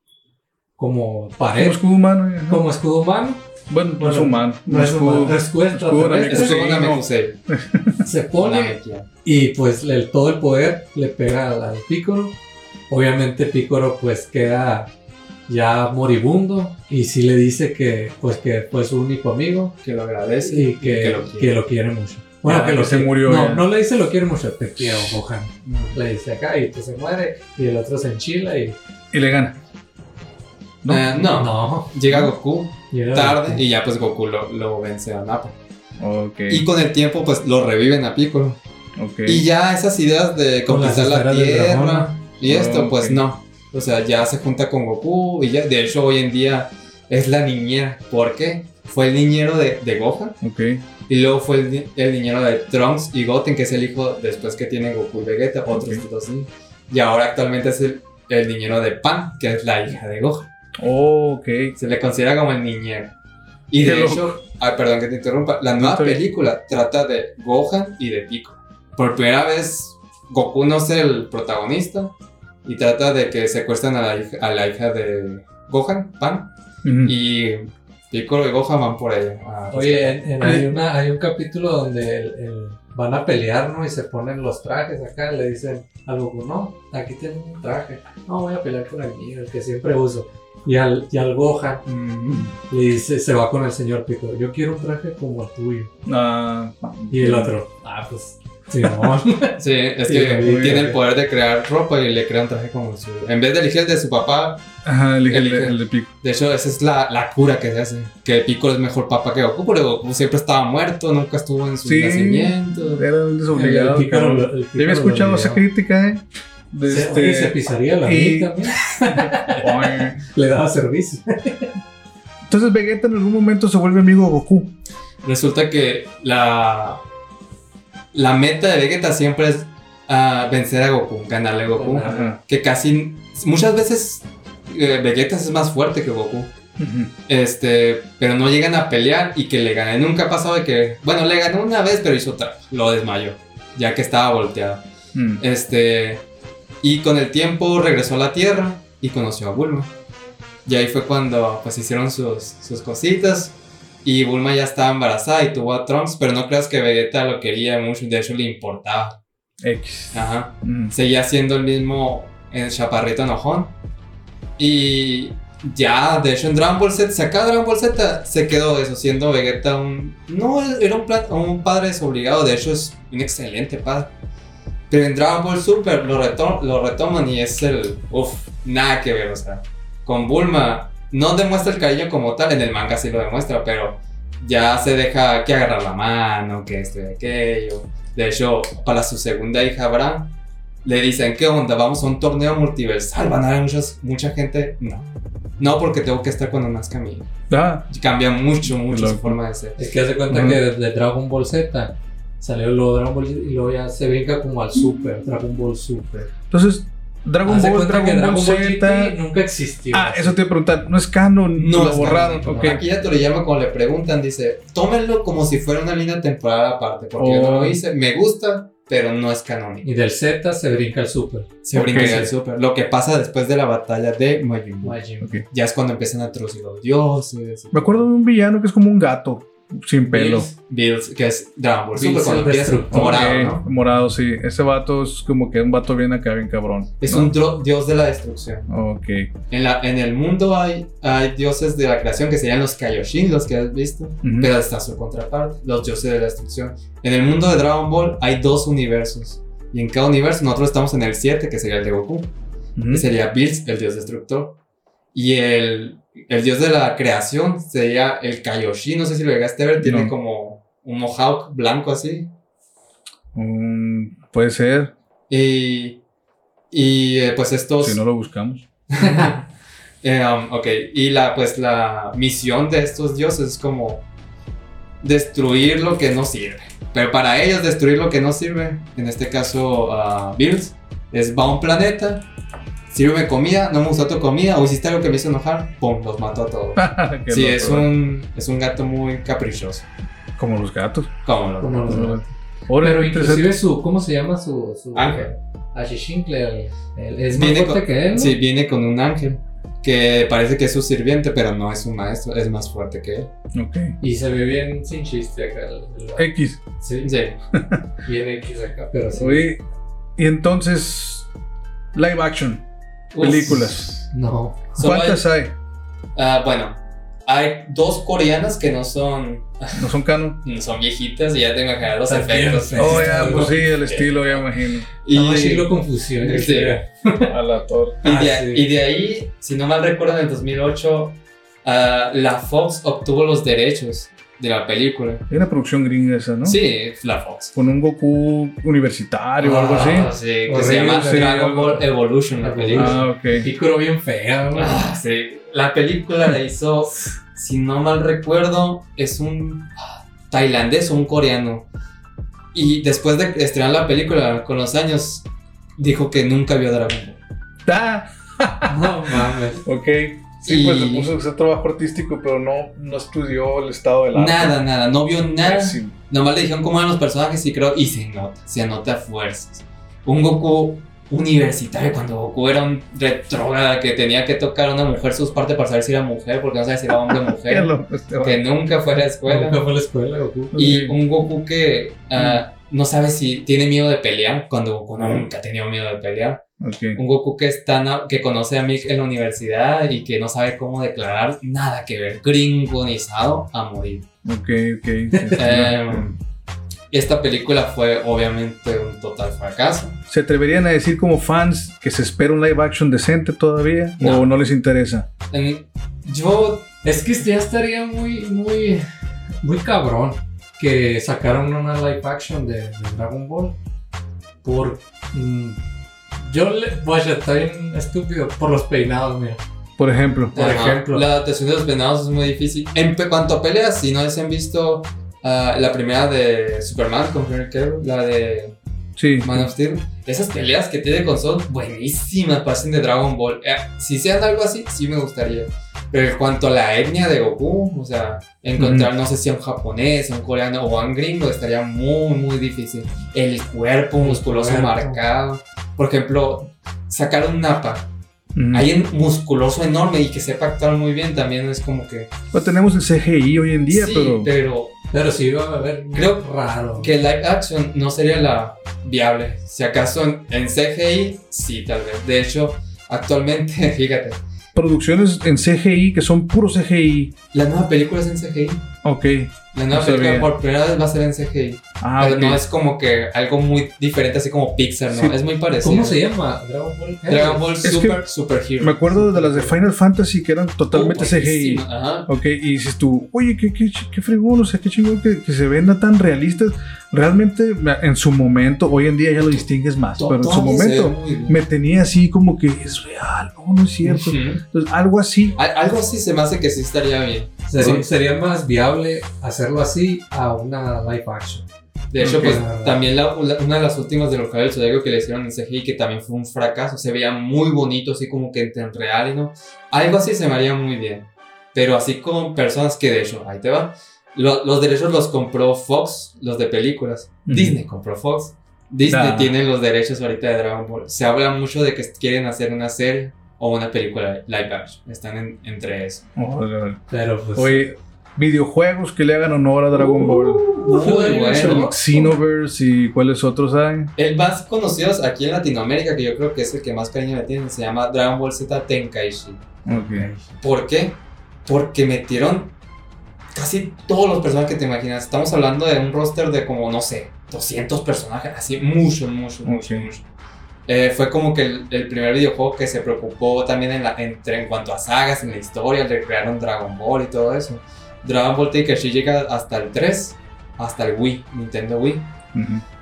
como pared, Como escudo humano. ¿no? como escudo humano. Bueno, no es Bueno, humano. No es escudo escudo extraterrestre. Es no. Mekusei. Se pone y pues el- todo el poder le pega al, al Pícoro. Obviamente Pícoro pues queda ya moribundo y sí le dice que pues que fue su único amigo Que lo agradece y que, lo que quiere. lo quiere mucho. Bueno, Ah, que que lo se murió No, no le dice lo quiere mucho, te quiero, Gohan. Le dice acá y pues se muere y el otro se enchila y Y le gana. ¿No? Eh, no. no. Llega Goku llega- tarde y ya pues Goku lo, lo vence a Nappa. Y con el tiempo pues lo reviven a Piccolo. Y ya esas ideas de conquistar la Tierra y esto pues no. O sea, ya se junta con Goku y ya de hecho hoy en día es la niñera. ¿Por qué? Fue el niñero de, de Gohan Ok. y luego fue el, ni- el niñero de Trunks y Goten que es el hijo después que tienen Goku y Vegeta, otros Ok. dos niños. Y ahora actualmente es el, el niñero de Pan, que es la hija de Gohan. Ok. Se le considera como el niñero. Y de loco. hecho, ay, perdón que te interrumpa, la nueva película trata de Gohan y de Piccolo. Por primera vez, Goku no es el protagonista y trata de que secuestran a la hija, a la hija de Gohan, Pan, y Piccolo y Gohan van por ella. a Oye, en- en- hay, una, hay un capítulo donde el- el- van a pelear, ¿no? Y se ponen los trajes acá, le dicen a Goku, no, aquí tengo un traje. No, voy a pelear con el mío, el que siempre uso. Y al, y al Gohan Mm. le dice, se va con el señor Piccolo, yo quiero un traje como el tuyo. Ah, Y el otro, ah, pues, sí, es que tiene el poder de crear ropa y le crea un traje como el suyo. En vez de elegir el de su papá, Ajá, el, el, Elige. el de Pico. de hecho, esa es la, la cura que se hace. Que Piccolo es mejor papá que Goku, pero Goku siempre estaba muerto, nunca estuvo en su Sí. nacimiento. Era un desobligado. Yo había escuchado esa crítica, ¿eh? De Se, este- oye, se pisaría la y- y... también. Le daba servicio. Entonces Vegeta en algún momento se vuelve amigo de Goku. Resulta que la, la meta de Vegeta siempre es ah, vencer a Goku, ganarle a Goku. Ajá. Que casi, muchas veces eh, Vegeta es más fuerte que Goku. Este, pero no llegan a pelear y que le ganen. Nunca ha pasado de que, bueno, le ganó una vez, pero hizo otra, lo desmayó, ya que estaba volteado. Mm. Este, Y con el tiempo regresó a la Tierra y conoció a Bulma. Y ahí fue cuando pues hicieron sus, sus cositas. Y Bulma ya estaba embarazada y tuvo a Trunks, pero no creas que Vegeta lo quería mucho, de hecho le importaba. X. Ajá. Mm. Seguía siendo el mismo el chaparrito enojón. Y ya, de hecho en Dragon Ball Z, se acaba Dragon Ball Z, se quedó eso, siendo Vegeta un... No, era un, plan- un padre desobligado, de hecho es un excelente padre. Pero en Dragon Ball Super lo, reto- lo retoman y es el... Uf, nada que ver, o sea. Con Bulma no demuestra el cariño como tal, en el manga sí lo demuestra, pero ya se deja que agarrar la mano, que esto y aquello. De hecho, para su segunda hija, Bran, le dicen, ¿qué onda? Vamos a un torneo multiversal, van a haber muchas, mucha gente. No. No, porque tengo que estar cuando nazca mi hija. Ah, Cambia mucho, mucho su forma de ser. Es que hace cuenta Ujú. que desde Dragon Ball Z salió lo Dragon Ball y luego ya se brinca como al Super, Dragon Ball Super. entonces, Dragon Ball, Dragon, Dragon Ball Z. GT nunca existió. Ah, eso te iba a preguntar. No es canon. No, lo es borraron. canon. Aquí ya te lo llama cuando le preguntan, dice, tómenlo como si fuera una línea temporal aparte, porque yo no Oh. lo hice, me gusta, pero no es canónico. Y del Z se brinca al Super. Se brinca el super. Lo que pasa después de la batalla de Majin Buu. Majin. Ok. Ya es cuando empiezan a introducir los dioses. Me acuerdo de un villano que es como un gato sin pelo. Bills. Que es Dragon Ball Super, cuando empieza morado, Ok, ¿no? Morado, sí. Ese vato es como que un vato bien acá, bien cabrón. Es ¿no? un dios de la destrucción. Ok. En, la, en el mundo hay, hay dioses de la creación que serían los Kaioshin, los que has visto, Ujú. pero está su contraparte, los dioses de la destrucción. En el mundo de Dragon Ball hay dos universos. Y en cada universo nosotros estamos en el 7, que sería el de Goku. Ujú. que sería Bills, el dios destructor. Y el, el dios de la creación sería el Kaioshin, no sé si lo llegaste a ver, tiene No. como un mohawk blanco así. Mm, puede ser, Y, y eh, pues estos... si no lo buscamos. Eh, um, ok, y la, pues la misión de estos dioses es como destruir lo que no sirve. Pero para ellos destruir lo que no sirve, en este caso uh, Bills, es va a un planeta, sirve comida, no me gustó tu comida, o hiciste algo que me hizo enojar, pum, los mató a todos. Sí, loco, es un, es un gato muy caprichoso. Como los gatos. Como lo Como los gatos. Órale, Pero inclusive su, ¿cómo se llama su? su Ángel. Ashishinkle, es más Viene fuerte con- que él, ¿no? Sí, viene con un ángel que parece que es su sirviente, pero no es su maestro, es más fuerte que él. Ok. Y se ve bien sin chiste acá. el- el- X. sí, Sí. bien X acá, pero sí. Oye, y entonces, live action. Películas. No. ¿Cuántas hay? Ah, bueno, hay dos coreanas que no son, ¿No son canon? son viejitas y ya tengo que generar los efectos. Oh, ya, pues sí, el estilo, ya imagino. Y, más Shiloh confusión. Sí. A la torre. y de, Ah, sí. y de ahí, si no mal recuerdo, en el 2008, ah, la Fox obtuvo los derechos de la película. Hay una producción gringa esa, ¿no? Sí, la Fox. Con un Goku universitario o algo Ah, así. sí, que Horrible, se llama sí, Dragon Ball Evolution, la película. Ah, ok. Piccolo bien fea. Ah, sí. La película la hizo, si no mal recuerdo, es un ah, tailandés o un coreano. Y después de estrenar la película con los años, dijo que nunca vio Dragon Ball. Ah, No mames. ok. Sí, Y- pues se puso a hacer trabajo artístico, pero no, no estudió el estado del arte. Nada, nada, no vio nada. Pésimo. Nomás le dijeron cómo eran los personajes y creo, y se nota, se nota a fuerzas. Un Goku universitario cuando Goku era un retrógrada que tenía que tocar a una mujer sus partes para saber si era mujer, porque no sabía si era hombre o mujer. este que nunca fue a la escuela. Nunca fue a la escuela, Goku. Y un Goku que ah, no sabe si tiene miedo de pelear, cuando Goku nunca ha tenido miedo de pelear. Un Goku que, está na- que conoce a Mick en la universidad y que no sabe cómo declarar nada que ver, gringonizado a morir. Ok, ok. Em, esta película fue obviamente un total fracaso. ¿Se atreverían a decir como fans que se espera un live action decente todavía? No. ¿O no les interesa? Yo, Es que ya estaría muy, muy, muy cabrón que sacaran una live action de, de Dragon Ball. Por. mm, yo le. Vaya, está bien estúpido. Por los peinados, mira. Por ejemplo. Por ajá, ejemplo. la adaptación de los venados es muy difícil. En cuanto a peleas, si no se han visto ah, la primera de Superman con Henry Cavill, la de Sí. Man of Steel, esas peleas que tiene con Son buenísimas, parecen de Dragon Ball. Eh, si sean algo así, sí me gustaría. Pero en cuanto a la etnia de Goku, o sea, encontrar, no sé si a un japonés, a un coreano o a un gringo, estaría muy, muy difícil. El cuerpo musculoso cuerpo. marcado. Por ejemplo, sacar un Nappa, Ujú. alguien musculoso enorme y que sepa actuar muy bien, también es como que. Pues tenemos el CGI hoy en día, sí, pero. pero Pero sí iba a ver Creo raro. que live action no sería la viable. Si acaso en, en CGI, sí, tal vez. De hecho, actualmente, fíjate, Producciones en CGI que son puro CGI. la nueva película es en CGI. Ok. La nueva No película por primera vez va a ser en CGI. Ah, pero ok. no es como que algo muy diferente, así como Pixar, ¿no? Sí. Es muy parecido. ¿Cómo se llama? Dragon Ball. Dragon Ball que Super Super Hero. Me acuerdo de las de Final Fantasy que eran totalmente Oh, CGI. Ajá. Ok, y dices tú, oye, qué, qué, qué fregón, o sea, qué chingón que, que se venda tan realistas. Realmente, en su momento, hoy en día ya lo distingues más, pero en su momento me tenía así como que es real, no, no es cierto. Entonces, algo así. Al- Algo así se me hace que sí estaría bien. Sería, Sí. sería más viable hacerlo así a una live action. De hecho, pues también la- la- una de las últimas de del Zodiaco que le hicieron en CGI, que también fue un fracaso, se veía muy bonito, así como que en real y no. Algo así se me haría muy bien. Pero así con personas que, de hecho, ahí te va. Lo- los derechos los compró Fox, los de películas. Ujú. Disney compró Fox. Disney Ah. tiene los derechos ahorita de Dragon Ball. Se habla mucho de que quieren hacer una serie o una película live action. Están en- entre eso. Oye, Pero pues. Oye, videojuegos que le hagan honor a Dragon Ball. Muy Joder, bueno. El Xenoverse y cuáles otros hay. El más conocido aquí en Latinoamérica, que yo creo que es el que más cariño me tienen, se llama Dragon Ball Z Tenkaichi. Ok. ¿Por qué? Porque metieron casi todos los personajes que te imaginas. Estamos hablando de un roster de como, no sé, 200 personajes, así, mucho, mucho, mucho, mucho. Eh, fue como que el, el primer videojuego que se preocupó también en, la, entre, en cuanto a sagas, en la historia, recrearon Dragon Ball y todo eso. Dragon Ball Tenkaichi llega hasta el 3, hasta el Wii, Nintendo Wii.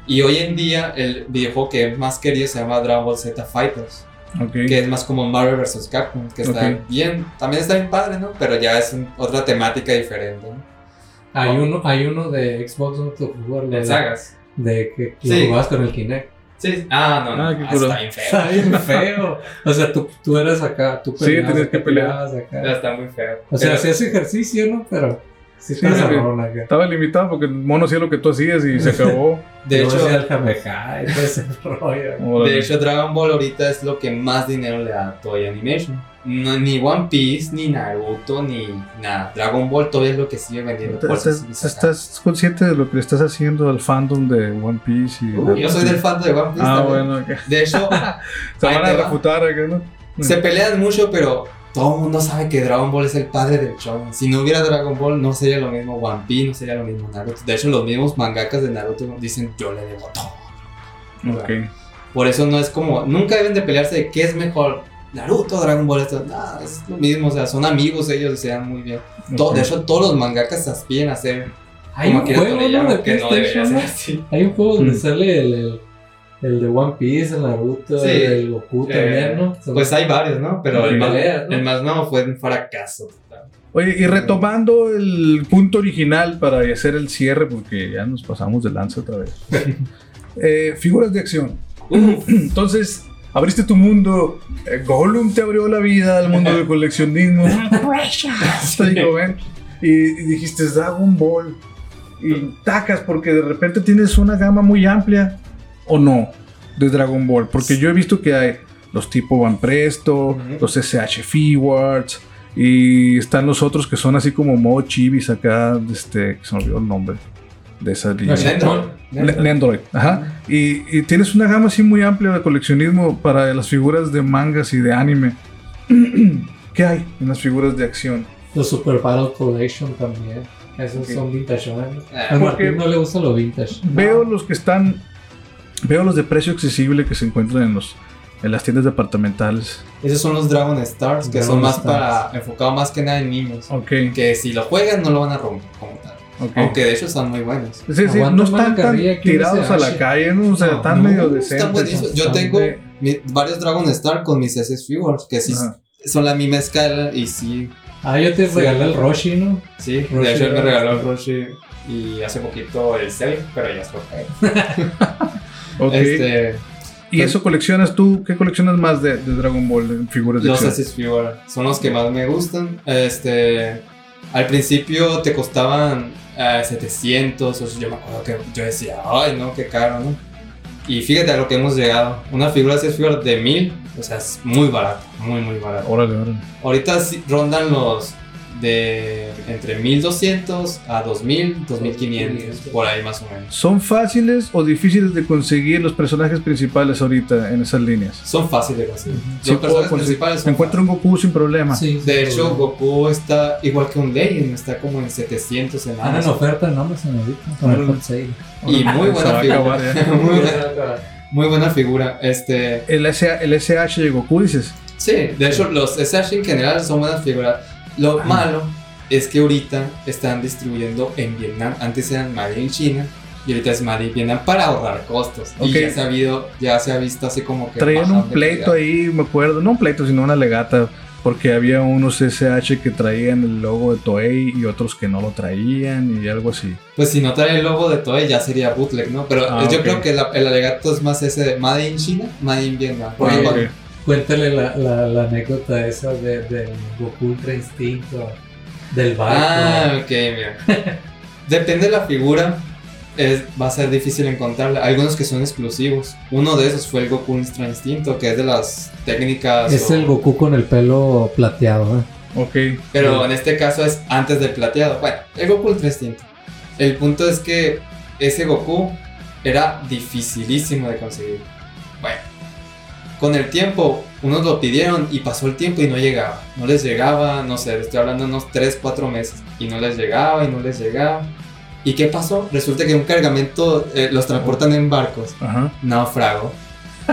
Y hoy en día el videojuego que es más querido se llama Dragon Ball Z Fighters, que es más como Marvel vs. Capcom, que está bien, también está bien padre, ¿no? Pero ya es un- otra temática diferente, ¿no? Hay uno, hay uno de Xbox tú jugar De sagas. De que Sí. jugabas con el Kinect. Sí, ah, no, no, Ah, qué ah, culo. está bien feo. Está bien feo. O sea, tú, tú eras acá, tú Sí, peleabas tenías que acá, pelear. acá. Está muy feo. O sea, Pero- hacías ejercicio, ¿no? Pero sí, Sí. Estaba limitado porque el mono hacía lo que tú hacías y se acabó. de hecho, el Kamehameha y todo ese rollo. Órale. de hecho, Dragon Ball ahorita es lo que más dinero le da a Toy Animation. No, ni One Piece, ni Naruto, ni nada. Dragon Ball todavía es lo que sigue vendiendo. por ¿Estás, consciente de lo que le estás haciendo al fandom de One Piece? Y Uh, yo soy del fan de One Piece. Ah, también. bueno. ok. De hecho, Se van a refutar ¿no? Se pelean mucho, pero todo el mundo sabe que Dragon Ball es el padre del shonen. Si no hubiera Dragon Ball, no sería lo mismo One Piece, no sería lo mismo Naruto. De hecho, los mismos mangakas de Naruto dicen, yo le debo todo. Ok. Por eso no es como, nunca deben de pelearse de qué es mejor, Naruto, Dragon Ball, esto. Nada, es lo mismo, o sea, son amigos ellos se dan muy bien. De hecho, todos los mangakas aspiran a ser Hay un juego. Hay un juego donde Mm. sale el, el, el de One Piece, el Naruto, Sí. el Goku Eh, también, ¿no? Son- Pues hay varios, ¿no? Pero el, más, ¿no? el más nuevo fue un fracaso. total. Oye, y retomando el punto original para hacer el cierre, porque ya nos pasamos de lanza otra vez. Eh, figuras de acción. Entonces, abriste tu mundo. eh, Gollum te abrió la vida al mundo del coleccionismo. Digo, ven, y, y dijiste Dragon Ball. Y tacas porque de repente tienes una gama muy amplia. ¿O no? De Dragon Ball. Porque yo he visto que hay los tipo Van Presto, Ujú. los SH Figuarts. Y están los otros que son así como modo chivis acá. Este, que se me olvidó el nombre de esa línea. Nendoroid. Ne- Nendoroid, ajá. Y, y tienes una gama así muy amplia de coleccionismo para las figuras de mangas y de anime. ¿Qué hay en las figuras de acción? Los Super Battle Collection también. Esos Ok. son vintage, ¿no? Ah, A porque- Martín no le gusta lo vintage. Veo los que están. Veo los de precio accesible que se encuentran en los en las tiendas departamentales. Esos son los Dragon Stars, que Dragon son más Stars. para enfocado más que nada en niños. Ok, Que si lo juegan no lo van a romper como tal. ok. Aunque de hecho están muy buenos. Sí, sí, no están tan tirados a la calle, ¿no? O sea, No, están no, medio Están decentes. buenísimos. Yo están tengo de- mi- varios Dragon Star con mis SS Figures, que sí Ajá. son la misma escala y sí, Ah, yo te regalé el Roshi, ¿no? sí. Roshi de hecho él me regaló el. Roshi y hace poquito el Cell, pero ya se lo pagué. Ok. Este, ¿Y eso coleccionas tú? ¿Qué coleccionas más de, de Dragon Ball en figuras de los acción? SS Figures son los que más me gustan. Este, al principio te costaban eh, 700, o sea, yo me acuerdo que yo decía, ay no, qué caro, ¿no? Y fíjate a lo que hemos llegado. Una figura de figura de 1000, o sea, es muy barato, muy, muy barato. Órale, órale. Ahorita rondan los de entre 1200 a 2000, 2500, por ahí más o menos. ¿Son fáciles o difíciles de conseguir los personajes principales ahorita en esas líneas? Son fáciles de conseguir. Sí, Los personajes principales son Encuentro un Goku sin problema. Sí, De sí, hecho, sí. Goku está igual que un Legend, está como en 700 en Anda en Amazon. oferta en Amazon ahorita. Y muy buena figura. muy, buena, muy buena figura. Este, El, SH, el SH de Goku, dices. sí, de hecho, los SH en general son buenas figuras. Lo malo es que ahorita están distribuyendo en Vietnam. Antes eran Made in China y ahorita es Made in Vietnam para ahorrar costos. Y ya se, ha habido, ya se ha visto así como que. Traían un pleito ahí, me acuerdo. No un pleito, sino una legata. Porque había unos SH que traían el logo de Toei y otros que no lo traían y algo así. Pues si no trae el logo de Toei ya sería bootleg, ¿no? Pero Ah, yo creo que la- el alegato es más ese de Made in China, Made in Vietnam. Porque Ah, cuando- ok. Cuéntale la, la, la anécdota esa de, del Goku Ultra Instinto, del barco. Ah, ok, mira. Depende de la figura, es, va a ser difícil encontrarla. Algunos que son exclusivos. Uno de esos fue el Goku Ultra Instinto, que es de las técnicas. es o- el Goku con el pelo plateado, ¿eh? Ok. Pero en este caso es antes del plateado. Bueno, el Goku Ultra Instinto. El punto es que ese Goku era dificilísimo de conseguir. Con el tiempo, unos lo pidieron y pasó el tiempo y no llegaba. No les llegaba, no sé, estoy hablando de unos 3, 4 meses. Y no les llegaba y no les llegaba. ¿Y qué pasó? Resulta que un cargamento eh, los transportan en barcos. Ajá. Naufrago.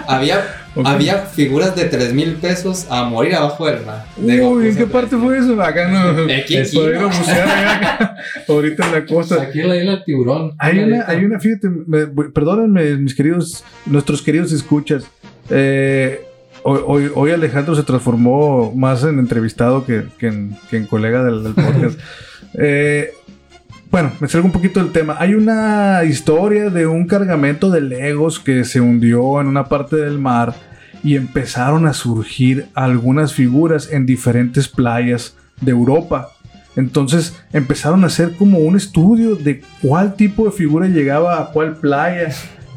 Había, había figuras de 3 mil pesos a morir abajo del mar. de Uy, Goku ¿en qué Ultra parte fue eso? Acá no. Es para ir a bucear allá, ahorita en la costa. Aquí en la isla del tiburón. Hay una, hay una, fíjate, me- perdónenme, mis queridos, nuestros queridos escuchas. Eh, hoy, Alejandro se transformó más en entrevistado que, que en, que en colega del, del podcast. Eh, bueno, me salgo un poquito del tema. Hay una historia de un cargamento de Legos que se hundió en una parte del mar y empezaron a surgir algunas figuras en diferentes playas de Europa. Entonces empezaron a hacer como un estudio de cuál tipo de figura llegaba a cuál playa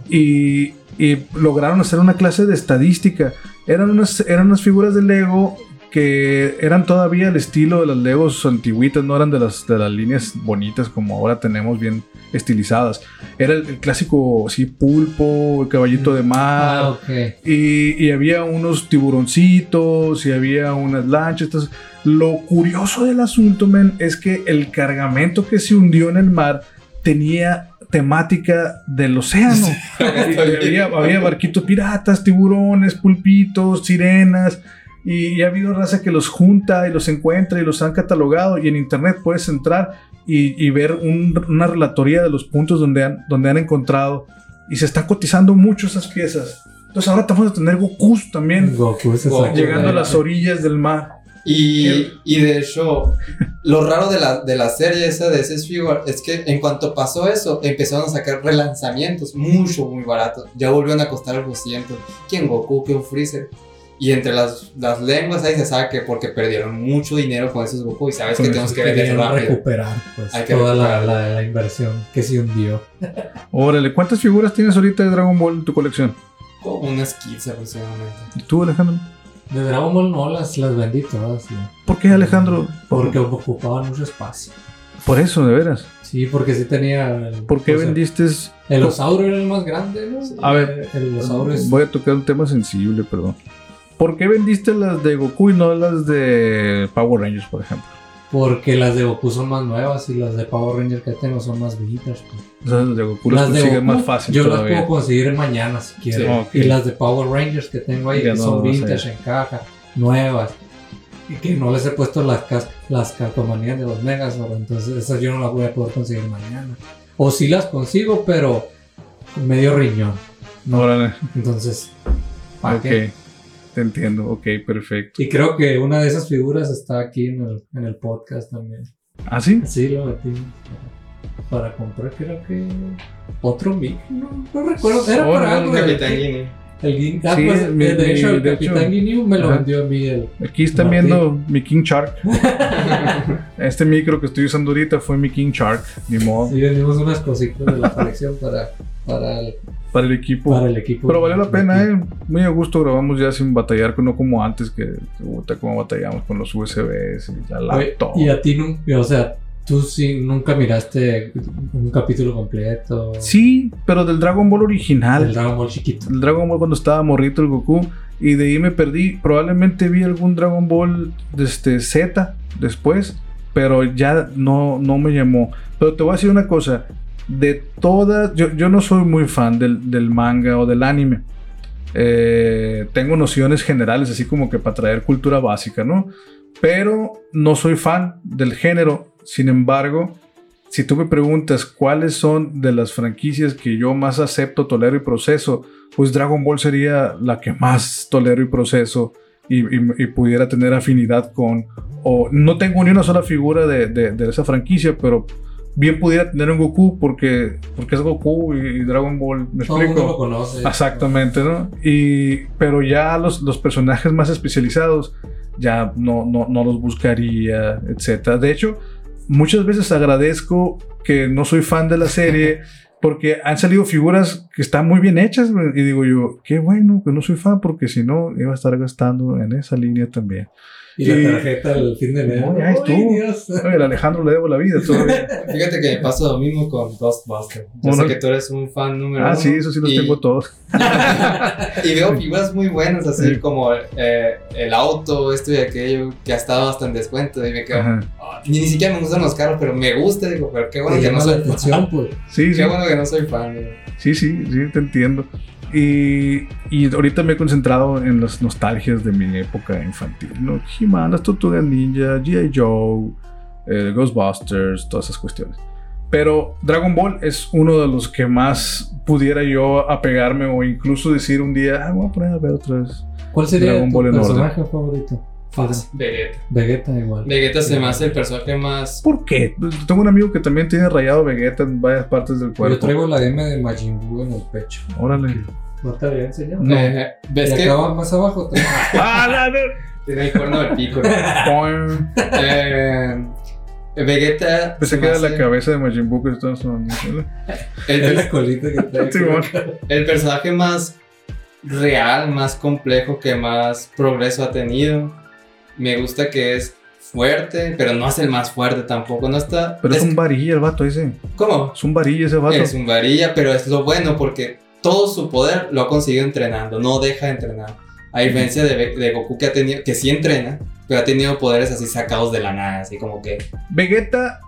y, y lograron hacer una clase de estadística. Eran unas, eran unas figuras de Lego que eran todavía el estilo de las Legos antiguitas, no eran de las, de las líneas bonitas como ahora tenemos bien estilizadas. Era el, el clásico, sí, pulpo, el caballito de mar. Ah, ok. Y, y había unos tiburoncitos y había unas lanchas. entonces, lo curioso del asunto, men, es que el cargamento que se hundió en el mar tenía temática del océano. Había, había barquitos piratas, tiburones, pulpitos, sirenas. Y, y ha habido raza que los junta y los encuentra y los han catalogado. Y en internet puedes entrar y, y ver un- una relatoría de los puntos donde han, donde han encontrado. Y se están cotizando mucho esas piezas. Entonces ahora te vamos a tener Gokus también Goku llegando a las orillas del mar. Y, y de hecho, lo raro de la, de la serie esa de ese Figure es que en cuanto pasó eso, empezaron a sacar relanzamientos mucho, muy baratos. Ya volvieron a costar algo 200. Que un Goku, que un Freezer. Y entre las, las lenguas ahí se sabe que porque perdieron mucho dinero con esos Goku y sabes Con que tenemos que vender rápido. recuperar pues, Hay que toda la- la inversión que se hundió. Órale, ¿cuántas figuras tienes ahorita de Dragon Ball en tu colección? Como unas 15 aproximadamente. ¿Y tú, Alejandro? De Dragon Ball no las, las vendí todas. ¿no? ¿Por qué, Alejandro? Porque ocupaban mucho espacio. Por eso, de veras. Sí, porque sí tenía. el- ¿Por qué o sea, vendiste? El osauro era el más grande, ¿no? A ver, El osauro es. Voy a tocar un tema sensible, perdón. ¿Por qué vendiste las de Goku y no las de Power Rangers, por ejemplo? Porque las de Goku son más nuevas y las de Power Ranger que tengo son más viejitas. pues. Las de Goku las, Las de consigues Goku, más fácil Yo las puedo conseguir mañana si quiero. Sí. Y las de Power Rangers que tengo ahí, que no son vintage en caja, nuevas. Y que no les he puesto las, cas- las calcomanías de los Megazord. Entonces esas yo no las voy a poder conseguir mañana. O sí las consigo, pero medio riñón. No, Órale, entonces, ¿para ok. qué? Te entiendo, ok, perfecto. Y creo que una de esas figuras está aquí en el, en el podcast también. ¿Ah, sí? Sí, lo metí para, comprar, creo que otro mic, no, no recuerdo. Era Oh, para algo del- Capitán Guinea. El Guin- ah, Sí, pues, mi- de mi- hecho, el de Capitán. Guinea me lo Ajá. vendió a mí el. Aquí están Martín. viendo mi King Shark. este micro que estoy usando ahorita fue mi King Shark, ni modo. Sí, vendimos unas cositas de la colección para, para el, para el equipo. para el equipo. Pero valió la pena, ¿eh? Muy a gusto grabamos ya sin batallar, no como antes, que, puta, como batallamos con los USBs y la laptop. Y a ti nunca, o sea, tú sí nunca miraste un capítulo completo. Sí, pero del Dragon Ball original. El Dragon Ball chiquito. el Dragon Ball cuando estaba morrito el Goku y de ahí me perdí. Probablemente vi algún Dragon Ball este Z después, pero ya no, no me llamó. Pero te voy a decir una cosa, de todas, yo, yo no soy muy fan del, del manga o del anime. Eh, tengo nociones generales, así como que para traer cultura básica, ¿no? Pero no soy fan del género. Sin embargo, si tú me preguntas cuáles son de las franquicias que yo más acepto, tolero y proceso, pues Dragon Ball sería la que más tolero y proceso y, pudiera tener afinidad con. O no tengo ni una sola figura de- de esa franquicia, pero bien pudiera tener un Goku porque, porque es Goku y, Dragon Ball. ¿Me Todo mundo lo explico? conoce. Exactamente, ¿no? Y, pero ya los, los personajes más especializados ya no, no, no los buscaría, etc. De hecho, muchas veces agradezco que no soy fan de la serie porque han salido figuras que están muy bien hechas y digo yo, qué bueno que no soy fan porque si no iba a estar gastando en esa línea también. Y la tarjeta al fin de mes. No, ya Ay, estuvo. Dios. Oye, Alejandro le debo la vida todavía. Fíjate que me pasa lo mismo con Ghostbusters. Yo Uno- sé que tú eres un fan número ah, uno. sí, eso sí los y- tengo todos. y veo figuras muy buenas, así Sí. como eh, el auto, esto y aquello, que ha estado hasta en descuento. Y me quedo. "Ah, ni, ni siquiera me gustan los carros, pero me gusta. Digo, pero qué bueno Te que no soy atención, pues. Sí, sí. Qué bueno que no soy fan. digo. Sí, sí, sí, te entiendo. Y, y ahorita me he concentrado en las nostalgias de mi época infantil, ¿no? He-Man, las Tortugas Ninja, G.I. Joe, eh, Ghostbusters, todas esas cuestiones. Pero Dragon Ball es uno de los que más pudiera yo apegarme o incluso decir un día, ah, voy a poner a ver otra vez. ¿Cuál sería Dragon tu Ball personaje favorito? Fácil. Vegeta. Vegeta igual. Vegeta se me hace el personaje más. ¿Por qué? Tengo un amigo que también tiene rayado Vegeta en varias partes del cuerpo. Yo traigo la M de Majin Buu en el pecho. Órale. ¿No te había enseñado? No. Eh, ¿Ves y que acaba más abajo. tengo- ¡Ah, tiene el cuerno del pico? ¿no? Eh, Vegeta. Pensé se que era la cabeza de Majin Buu que estaba sonando. el, Es la colita que trae. El personaje más real, más complejo, que más progreso ha tenido. Me gusta que es fuerte, pero no es el más fuerte tampoco. No está. Pero es es- un varilla el vato ese. ¿Cómo? Es un varilla ese vato. Es un varilla, pero es lo bueno porque todo su poder lo ha conseguido entrenando, no deja de entrenar. A diferencia de, de Goku que ha tenido, que sí entrena, pero ha tenido poderes así sacados de la nada, así como que. Vegeta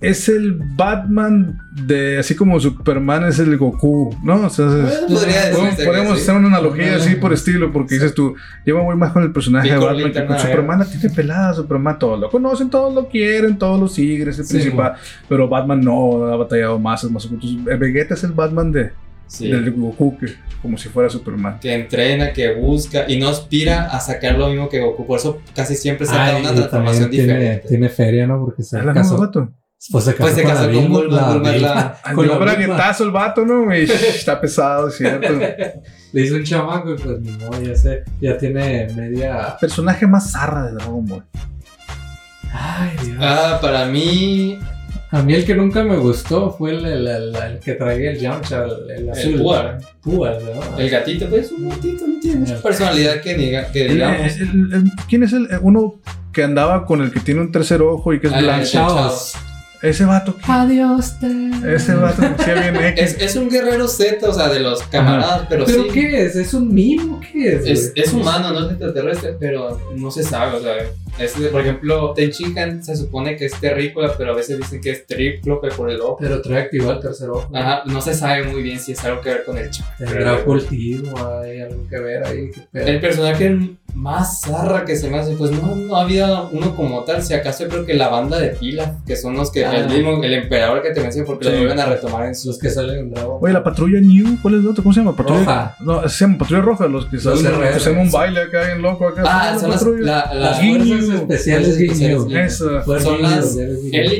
es el Batman de así como Superman es el Goku, ¿no? O sea, es- Bueno, podría podemos, hacer una analogía así por estilo, porque dices tú, yo me voy más con el personaje de Batman que con Superman, la tiene pelada, Superman todos lo conocen, todos lo quieren, todos lo siguen, es el Sí, principal, pero Batman no, ha batallado más, es más Vegeta es el Batman de, Sí. del Goku, que, como si fuera Superman. Que entrena, que busca y no aspira a sacar lo mismo que Goku. Por eso casi siempre saca Ay, una transformación tiene, diferente. tiene feria, ¿no? Porque se ¿Es la misma casó. Pues se casó, Pues se con, casó la con Bulma, la la- Con la braguetazo el vato, ¿no? Y, está pesado, es cierto. Le hizo un chamaco y pues ni modo, ya sé. Ya tiene media. Personaje más zarra de Dragon Ball. Ay, Dios. Ah, para mí, A mí el que nunca me gustó fue el, el, el- el que traía el Yamcha, el, el azul. el Puar, Púas, ¿no? el gatito, pues un gatito, no tiene mucha personalidad que, diga, que El- digamos. el- el- ¿Quién es el uno que andaba con el que tiene un tercer ojo y que es Ah, blanco? el Chavos. Ese vato. Adiós, te. Ese vato que bien X. Es, es un guerrero Z, o sea, de los camaradas, pero, ¿Pero sí. qué es? ¿Es un mimo? ¿Qué es? Es humano, no es extraterrestre, pero no se sabe, o sea, es de- por ejemplo, Tenchinhan se supone que es terrícola, pero a veces dicen que es tríplope por el ojo. Pero trae activado el tercer ojo. Ajá, no se sabe muy bien si es algo que ver con el chakra. Tendrá cultivo, hay algo que ver ahí. El personaje más zarra que se me hace, pues no, no había uno como tal, si acaso yo creo que la banda de Pilaf, que son los que, Ah. el mismo, el emperador que te mencioné, porque Sí. lo vuelven a retomar en sus... Los que salen en Dragon. Oye, la patrulla New, ¿cuál es el otro? ¿Cómo se llama? Patrulla Roja. No, se llama Patrulla Roja, los que salen, hacen un baile acá en loco acá. Ah, son las, patrulla. la, la- Las. Fuerzas especiales. Fuerzas son las-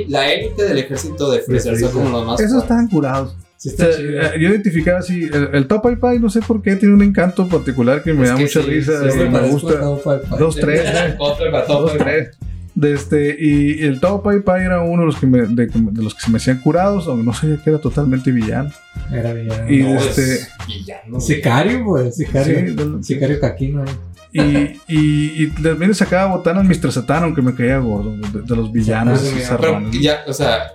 la élite del ejército de Freezer, son como los más Esos estaban curados. Sí, O está sea, chido. eh, yo identificaba así, el, el Top Pai Pai, no sé por qué, tiene un encanto particular que me Es da que mucha sí, risa, sí, me parezco gusta. Dos, tres, eh. Dos, tres. De este, y el Tao Pai Pai era uno de los que me, de, de los que se me hacían curados, aunque no sabía que era totalmente villano. Era villano. Y No, este- es villano. Sicario, pues, sicario. Sí, Sicario caquino. Y, y, y también le sacaba botanas Mr. Satan, aunque me caía gordo, de, de los villanos. Pues, pero ya, o sea,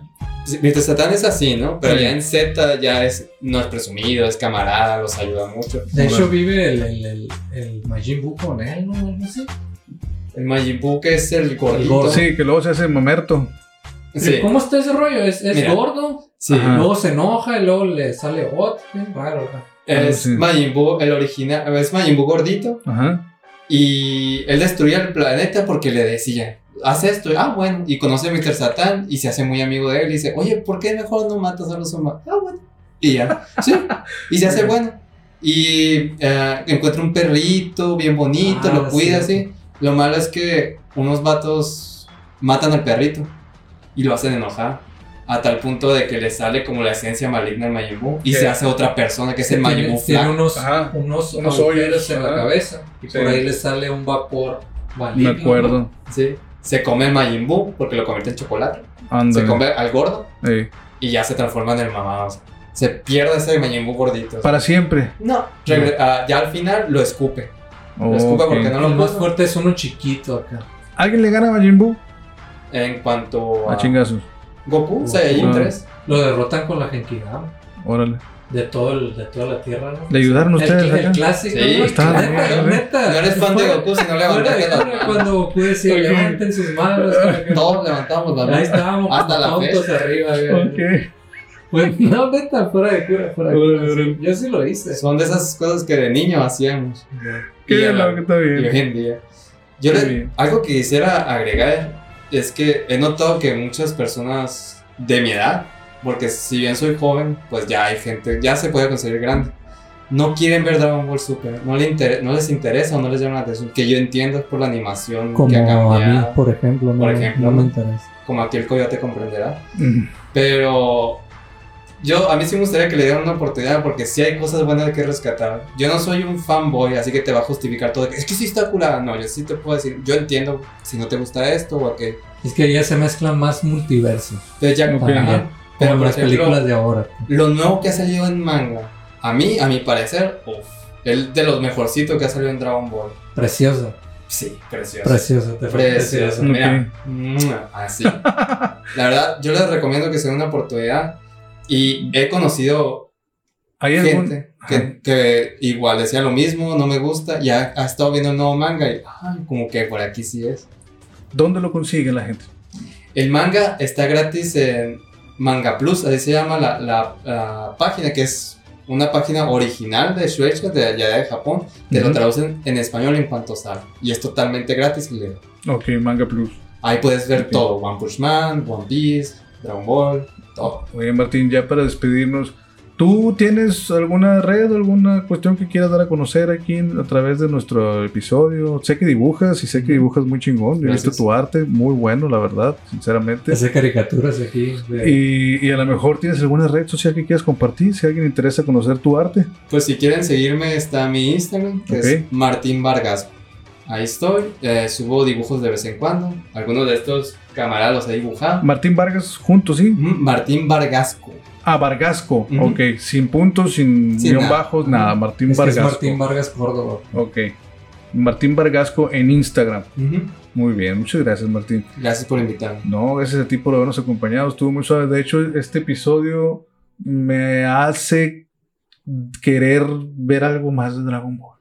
mientras Satán es así, ¿no? Pero Sí. ya en Z ya es, no es presumido, es camarada, los ayuda mucho. De hecho, vive el, el, el, el Majin Buu con él, ¿no? Algo así. El Majin Buu que es el gordito. gordo. Sí, que luego se hace mamerto. Sí. ¿Cómo está ese rollo? ¿Es, es Mira. gordo? Sí. Ajá. Luego se enoja y luego le sale Ot. Bien raro. ¿no? Es Sí. Majin Buu, el original, es Majin Buu gordito. Ajá. Y él destruía el planeta porque le decía, haz esto, ah, bueno, y conoce a Mr. Satan y se hace muy amigo de él y dice, oye, ¿por qué mejor no matas a los humanos? Ah, bueno. Y ya, sí, y se hace bueno. Y eh, encuentra un perrito bien bonito, Ah, lo cuida sí. así. Lo malo es que unos vatos matan al perrito y lo hacen enojar. A tal punto de que le sale como la esencia maligna al Majin Buu y ¿Qué? se hace otra persona que es el Majin tiene, Buu tiene unos, Ajá. unos, Unos agujeros en la cabeza. Y Sí. por ahí le sale un vapor Me maligno. acuerdo. Sí. Se come el Majin Buu porque lo convierte en chocolate. Se come al gordo y ya se transforma en el mamado. sea, se pierde ese Majin Buu gordito. Para siempre. No, ah, ya al final lo escupe. Lo escupe porque no El lo más fuerte es uno chiquito acá. ¿Alguien le gana a Majin Buu? En cuanto A a chingazos. Goku, Saiyajin Ah. 3. Lo derrotan con la Genkidama. Órale. De, todo el, de toda la tierra, ¿no? ¿Le ayudaron El, ustedes el acá? clásico. Sí, ¿no? está neta, bien, neta. No eres fan de Goku si no levantaste cura, manos. Cuando Goku decía, levanten sus manos. Todos levantamos las Ahí manos. estábamos Hasta la tontos arriba. Ok. Pues, no, neta, fuera de cura, fuera de cura. Yo sí lo hice. Son de esas cosas que de niño hacíamos. Qué la- loco, está y hoy bien. en día. Yo le- bien. algo que quisiera agregar es que he notado que muchas personas de mi edad, porque si bien soy joven, pues ya hay gente, ya se puede considerar grande, no quieren ver Dragon Ball Super, no, le inter- no les interesa o no les llama la atención, que yo entiendo es por la animación Como que ha a cambiado, mí, por ejemplo, no, Por ejemplo, no me interesa. como aquí el coyote comprenderá. Mm. Pero yo, a mí sí me gustaría que le dieran una oportunidad porque sí hay cosas buenas que rescatar. Yo no soy un fanboy, así que te va a justificar todo. Es que sí está curada. No, yo sí te puedo decir, yo entiendo si no te gusta esto o aquello. Es que ya se mezclan más multiversos. Entonces ya, ajá. Pero por las ejemplo, películas de ahora. lo nuevo que ha salido en manga, a mí, a mi parecer, uff, el de los mejorcitos que ha salido en Dragon Ball. Precioso. Sí, precioso. Precioso. Te Precioso. Mira, mua, así. La verdad, yo les recomiendo que se den una oportunidad. Y he conocido ¿Hay gente que, que igual decía lo mismo, no me gusta, y ha, estado viendo el nuevo manga y ay, como que por aquí sí es. ¿Dónde lo consigue la gente? El manga está gratis en Manga Plus, así se llama la, la- la página, que es una página original de Shueisha, de allá de Japón, que lo Ujú. traducen en español en cuanto sale. Y es totalmente gratis y le- Ok, Manga Plus. ahí puedes ver Ok. todo, One Punch Man, One Piece, Dragon Ball, todo. Oye, Martín, ya para despedirnos, ¿tú tienes alguna red alguna cuestión que quieras dar a conocer aquí a través de nuestro episodio? Sé que dibujas y sé que dibujas muy chingón. Yo he visto tu arte, muy bueno, la verdad, sinceramente. Hace caricaturas aquí. de- Y, y a lo mejor tienes alguna red social que quieras compartir, si alguien interesa conocer tu arte. Pues si quieren seguirme está mi Instagram, que es Martín Vargas. Ahí estoy, eh, subo dibujos de vez en cuando. Algunos de estos camaradas los he dibujado. Martín Vargas juntos, ¿sí? Martín Vargasco. Ah, Vargasco, Ujú. ok, sin puntos, sin Sin guion nada. bajos, nada, Martín es que es Vargasco. Martín Vargas Córdoba. Ok, Martín Vargasco en Instagram. Ujú. Muy bien, muchas gracias Martín. Gracias por invitarme. No, gracias a ti por habernos acompañado, estuvo muy suave. De hecho, este episodio me hace querer ver algo más de Dragon Ball.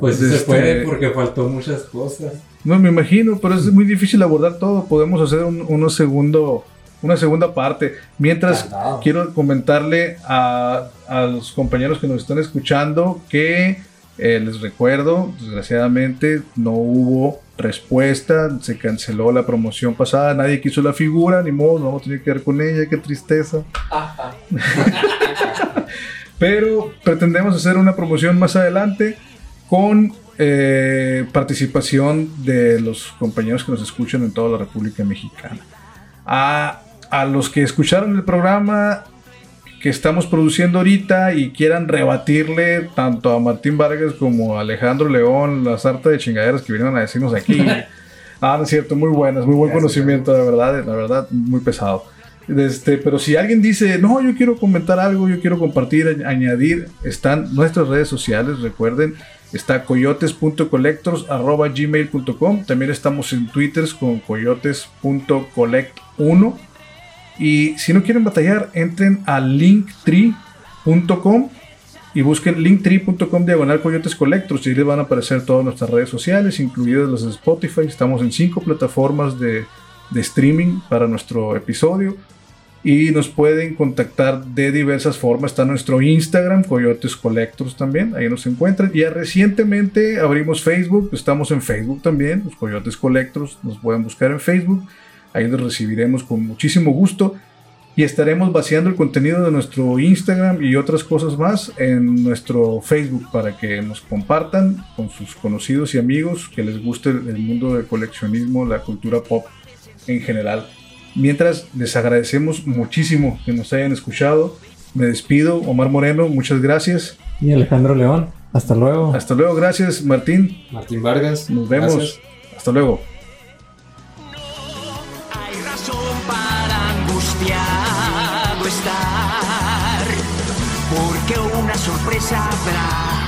Pues sí Este- se puede porque faltó muchas cosas. No, me imagino, pero es muy difícil abordar todo. Podemos hacer un, uno segundo, una segunda parte. Mientras quiero comentarle a, a los compañeros que nos están escuchando que eh, les recuerdo, desgraciadamente no hubo respuesta, se canceló la promoción pasada, nadie quiso la figura, ni modo, no vamos a tener que ver con ella, qué tristeza. Pero pretendemos hacer una promoción más adelante con eh, participación de los compañeros que nos escuchan en toda la República Mexicana. A, a los que escucharon el programa que estamos produciendo ahorita y quieran rebatirle tanto a Martín Vargas como a Alejandro León la sarta de chingaderas que vinieron a decirnos aquí. Ah, no es cierto, muy buenas, muy buen Gracias, conocimiento, de verdad, la verdad, muy pesado. Este, pero si alguien dice, no, yo quiero comentar algo, yo quiero compartir, añ- añadir, están nuestras redes sociales, recuerden, está coyotes.collectors.gmail.com, también estamos en Twitter con coyotes.collect1 y si no quieren batallar, entren a linktree.com y busquen linktree.com diagonal coyotes collectors. Y ahí les van a aparecer todas nuestras redes sociales, incluidas las de Spotify. Estamos en cinco plataformas de, de streaming para nuestro episodio y nos pueden contactar de diversas formas. Está nuestro Instagram, Coyotes Collectors también, ahí nos encuentran. Ya recientemente abrimos Facebook, estamos en Facebook también, los Coyotes Collectors, nos pueden buscar en Facebook, ahí los recibiremos con muchísimo gusto y estaremos vaciando el contenido de nuestro Instagram y otras cosas más en nuestro Facebook para que nos compartan con sus conocidos y amigos que les guste el mundo del coleccionismo, la cultura pop en general. Mientras les agradecemos muchísimo que nos hayan escuchado. Me despido, Omar Moreno, muchas gracias. Y Alejandro León, hasta luego. Hasta luego, gracias Martín. Martín Vargas. Nos vemos. gracias. Hasta luego. Hay razón para angustiado estar, porque una sorpresa habrá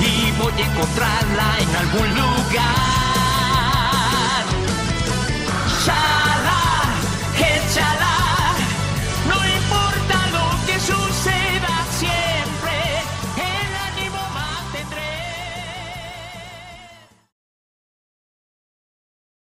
y voy a encontrarla en algún lugar.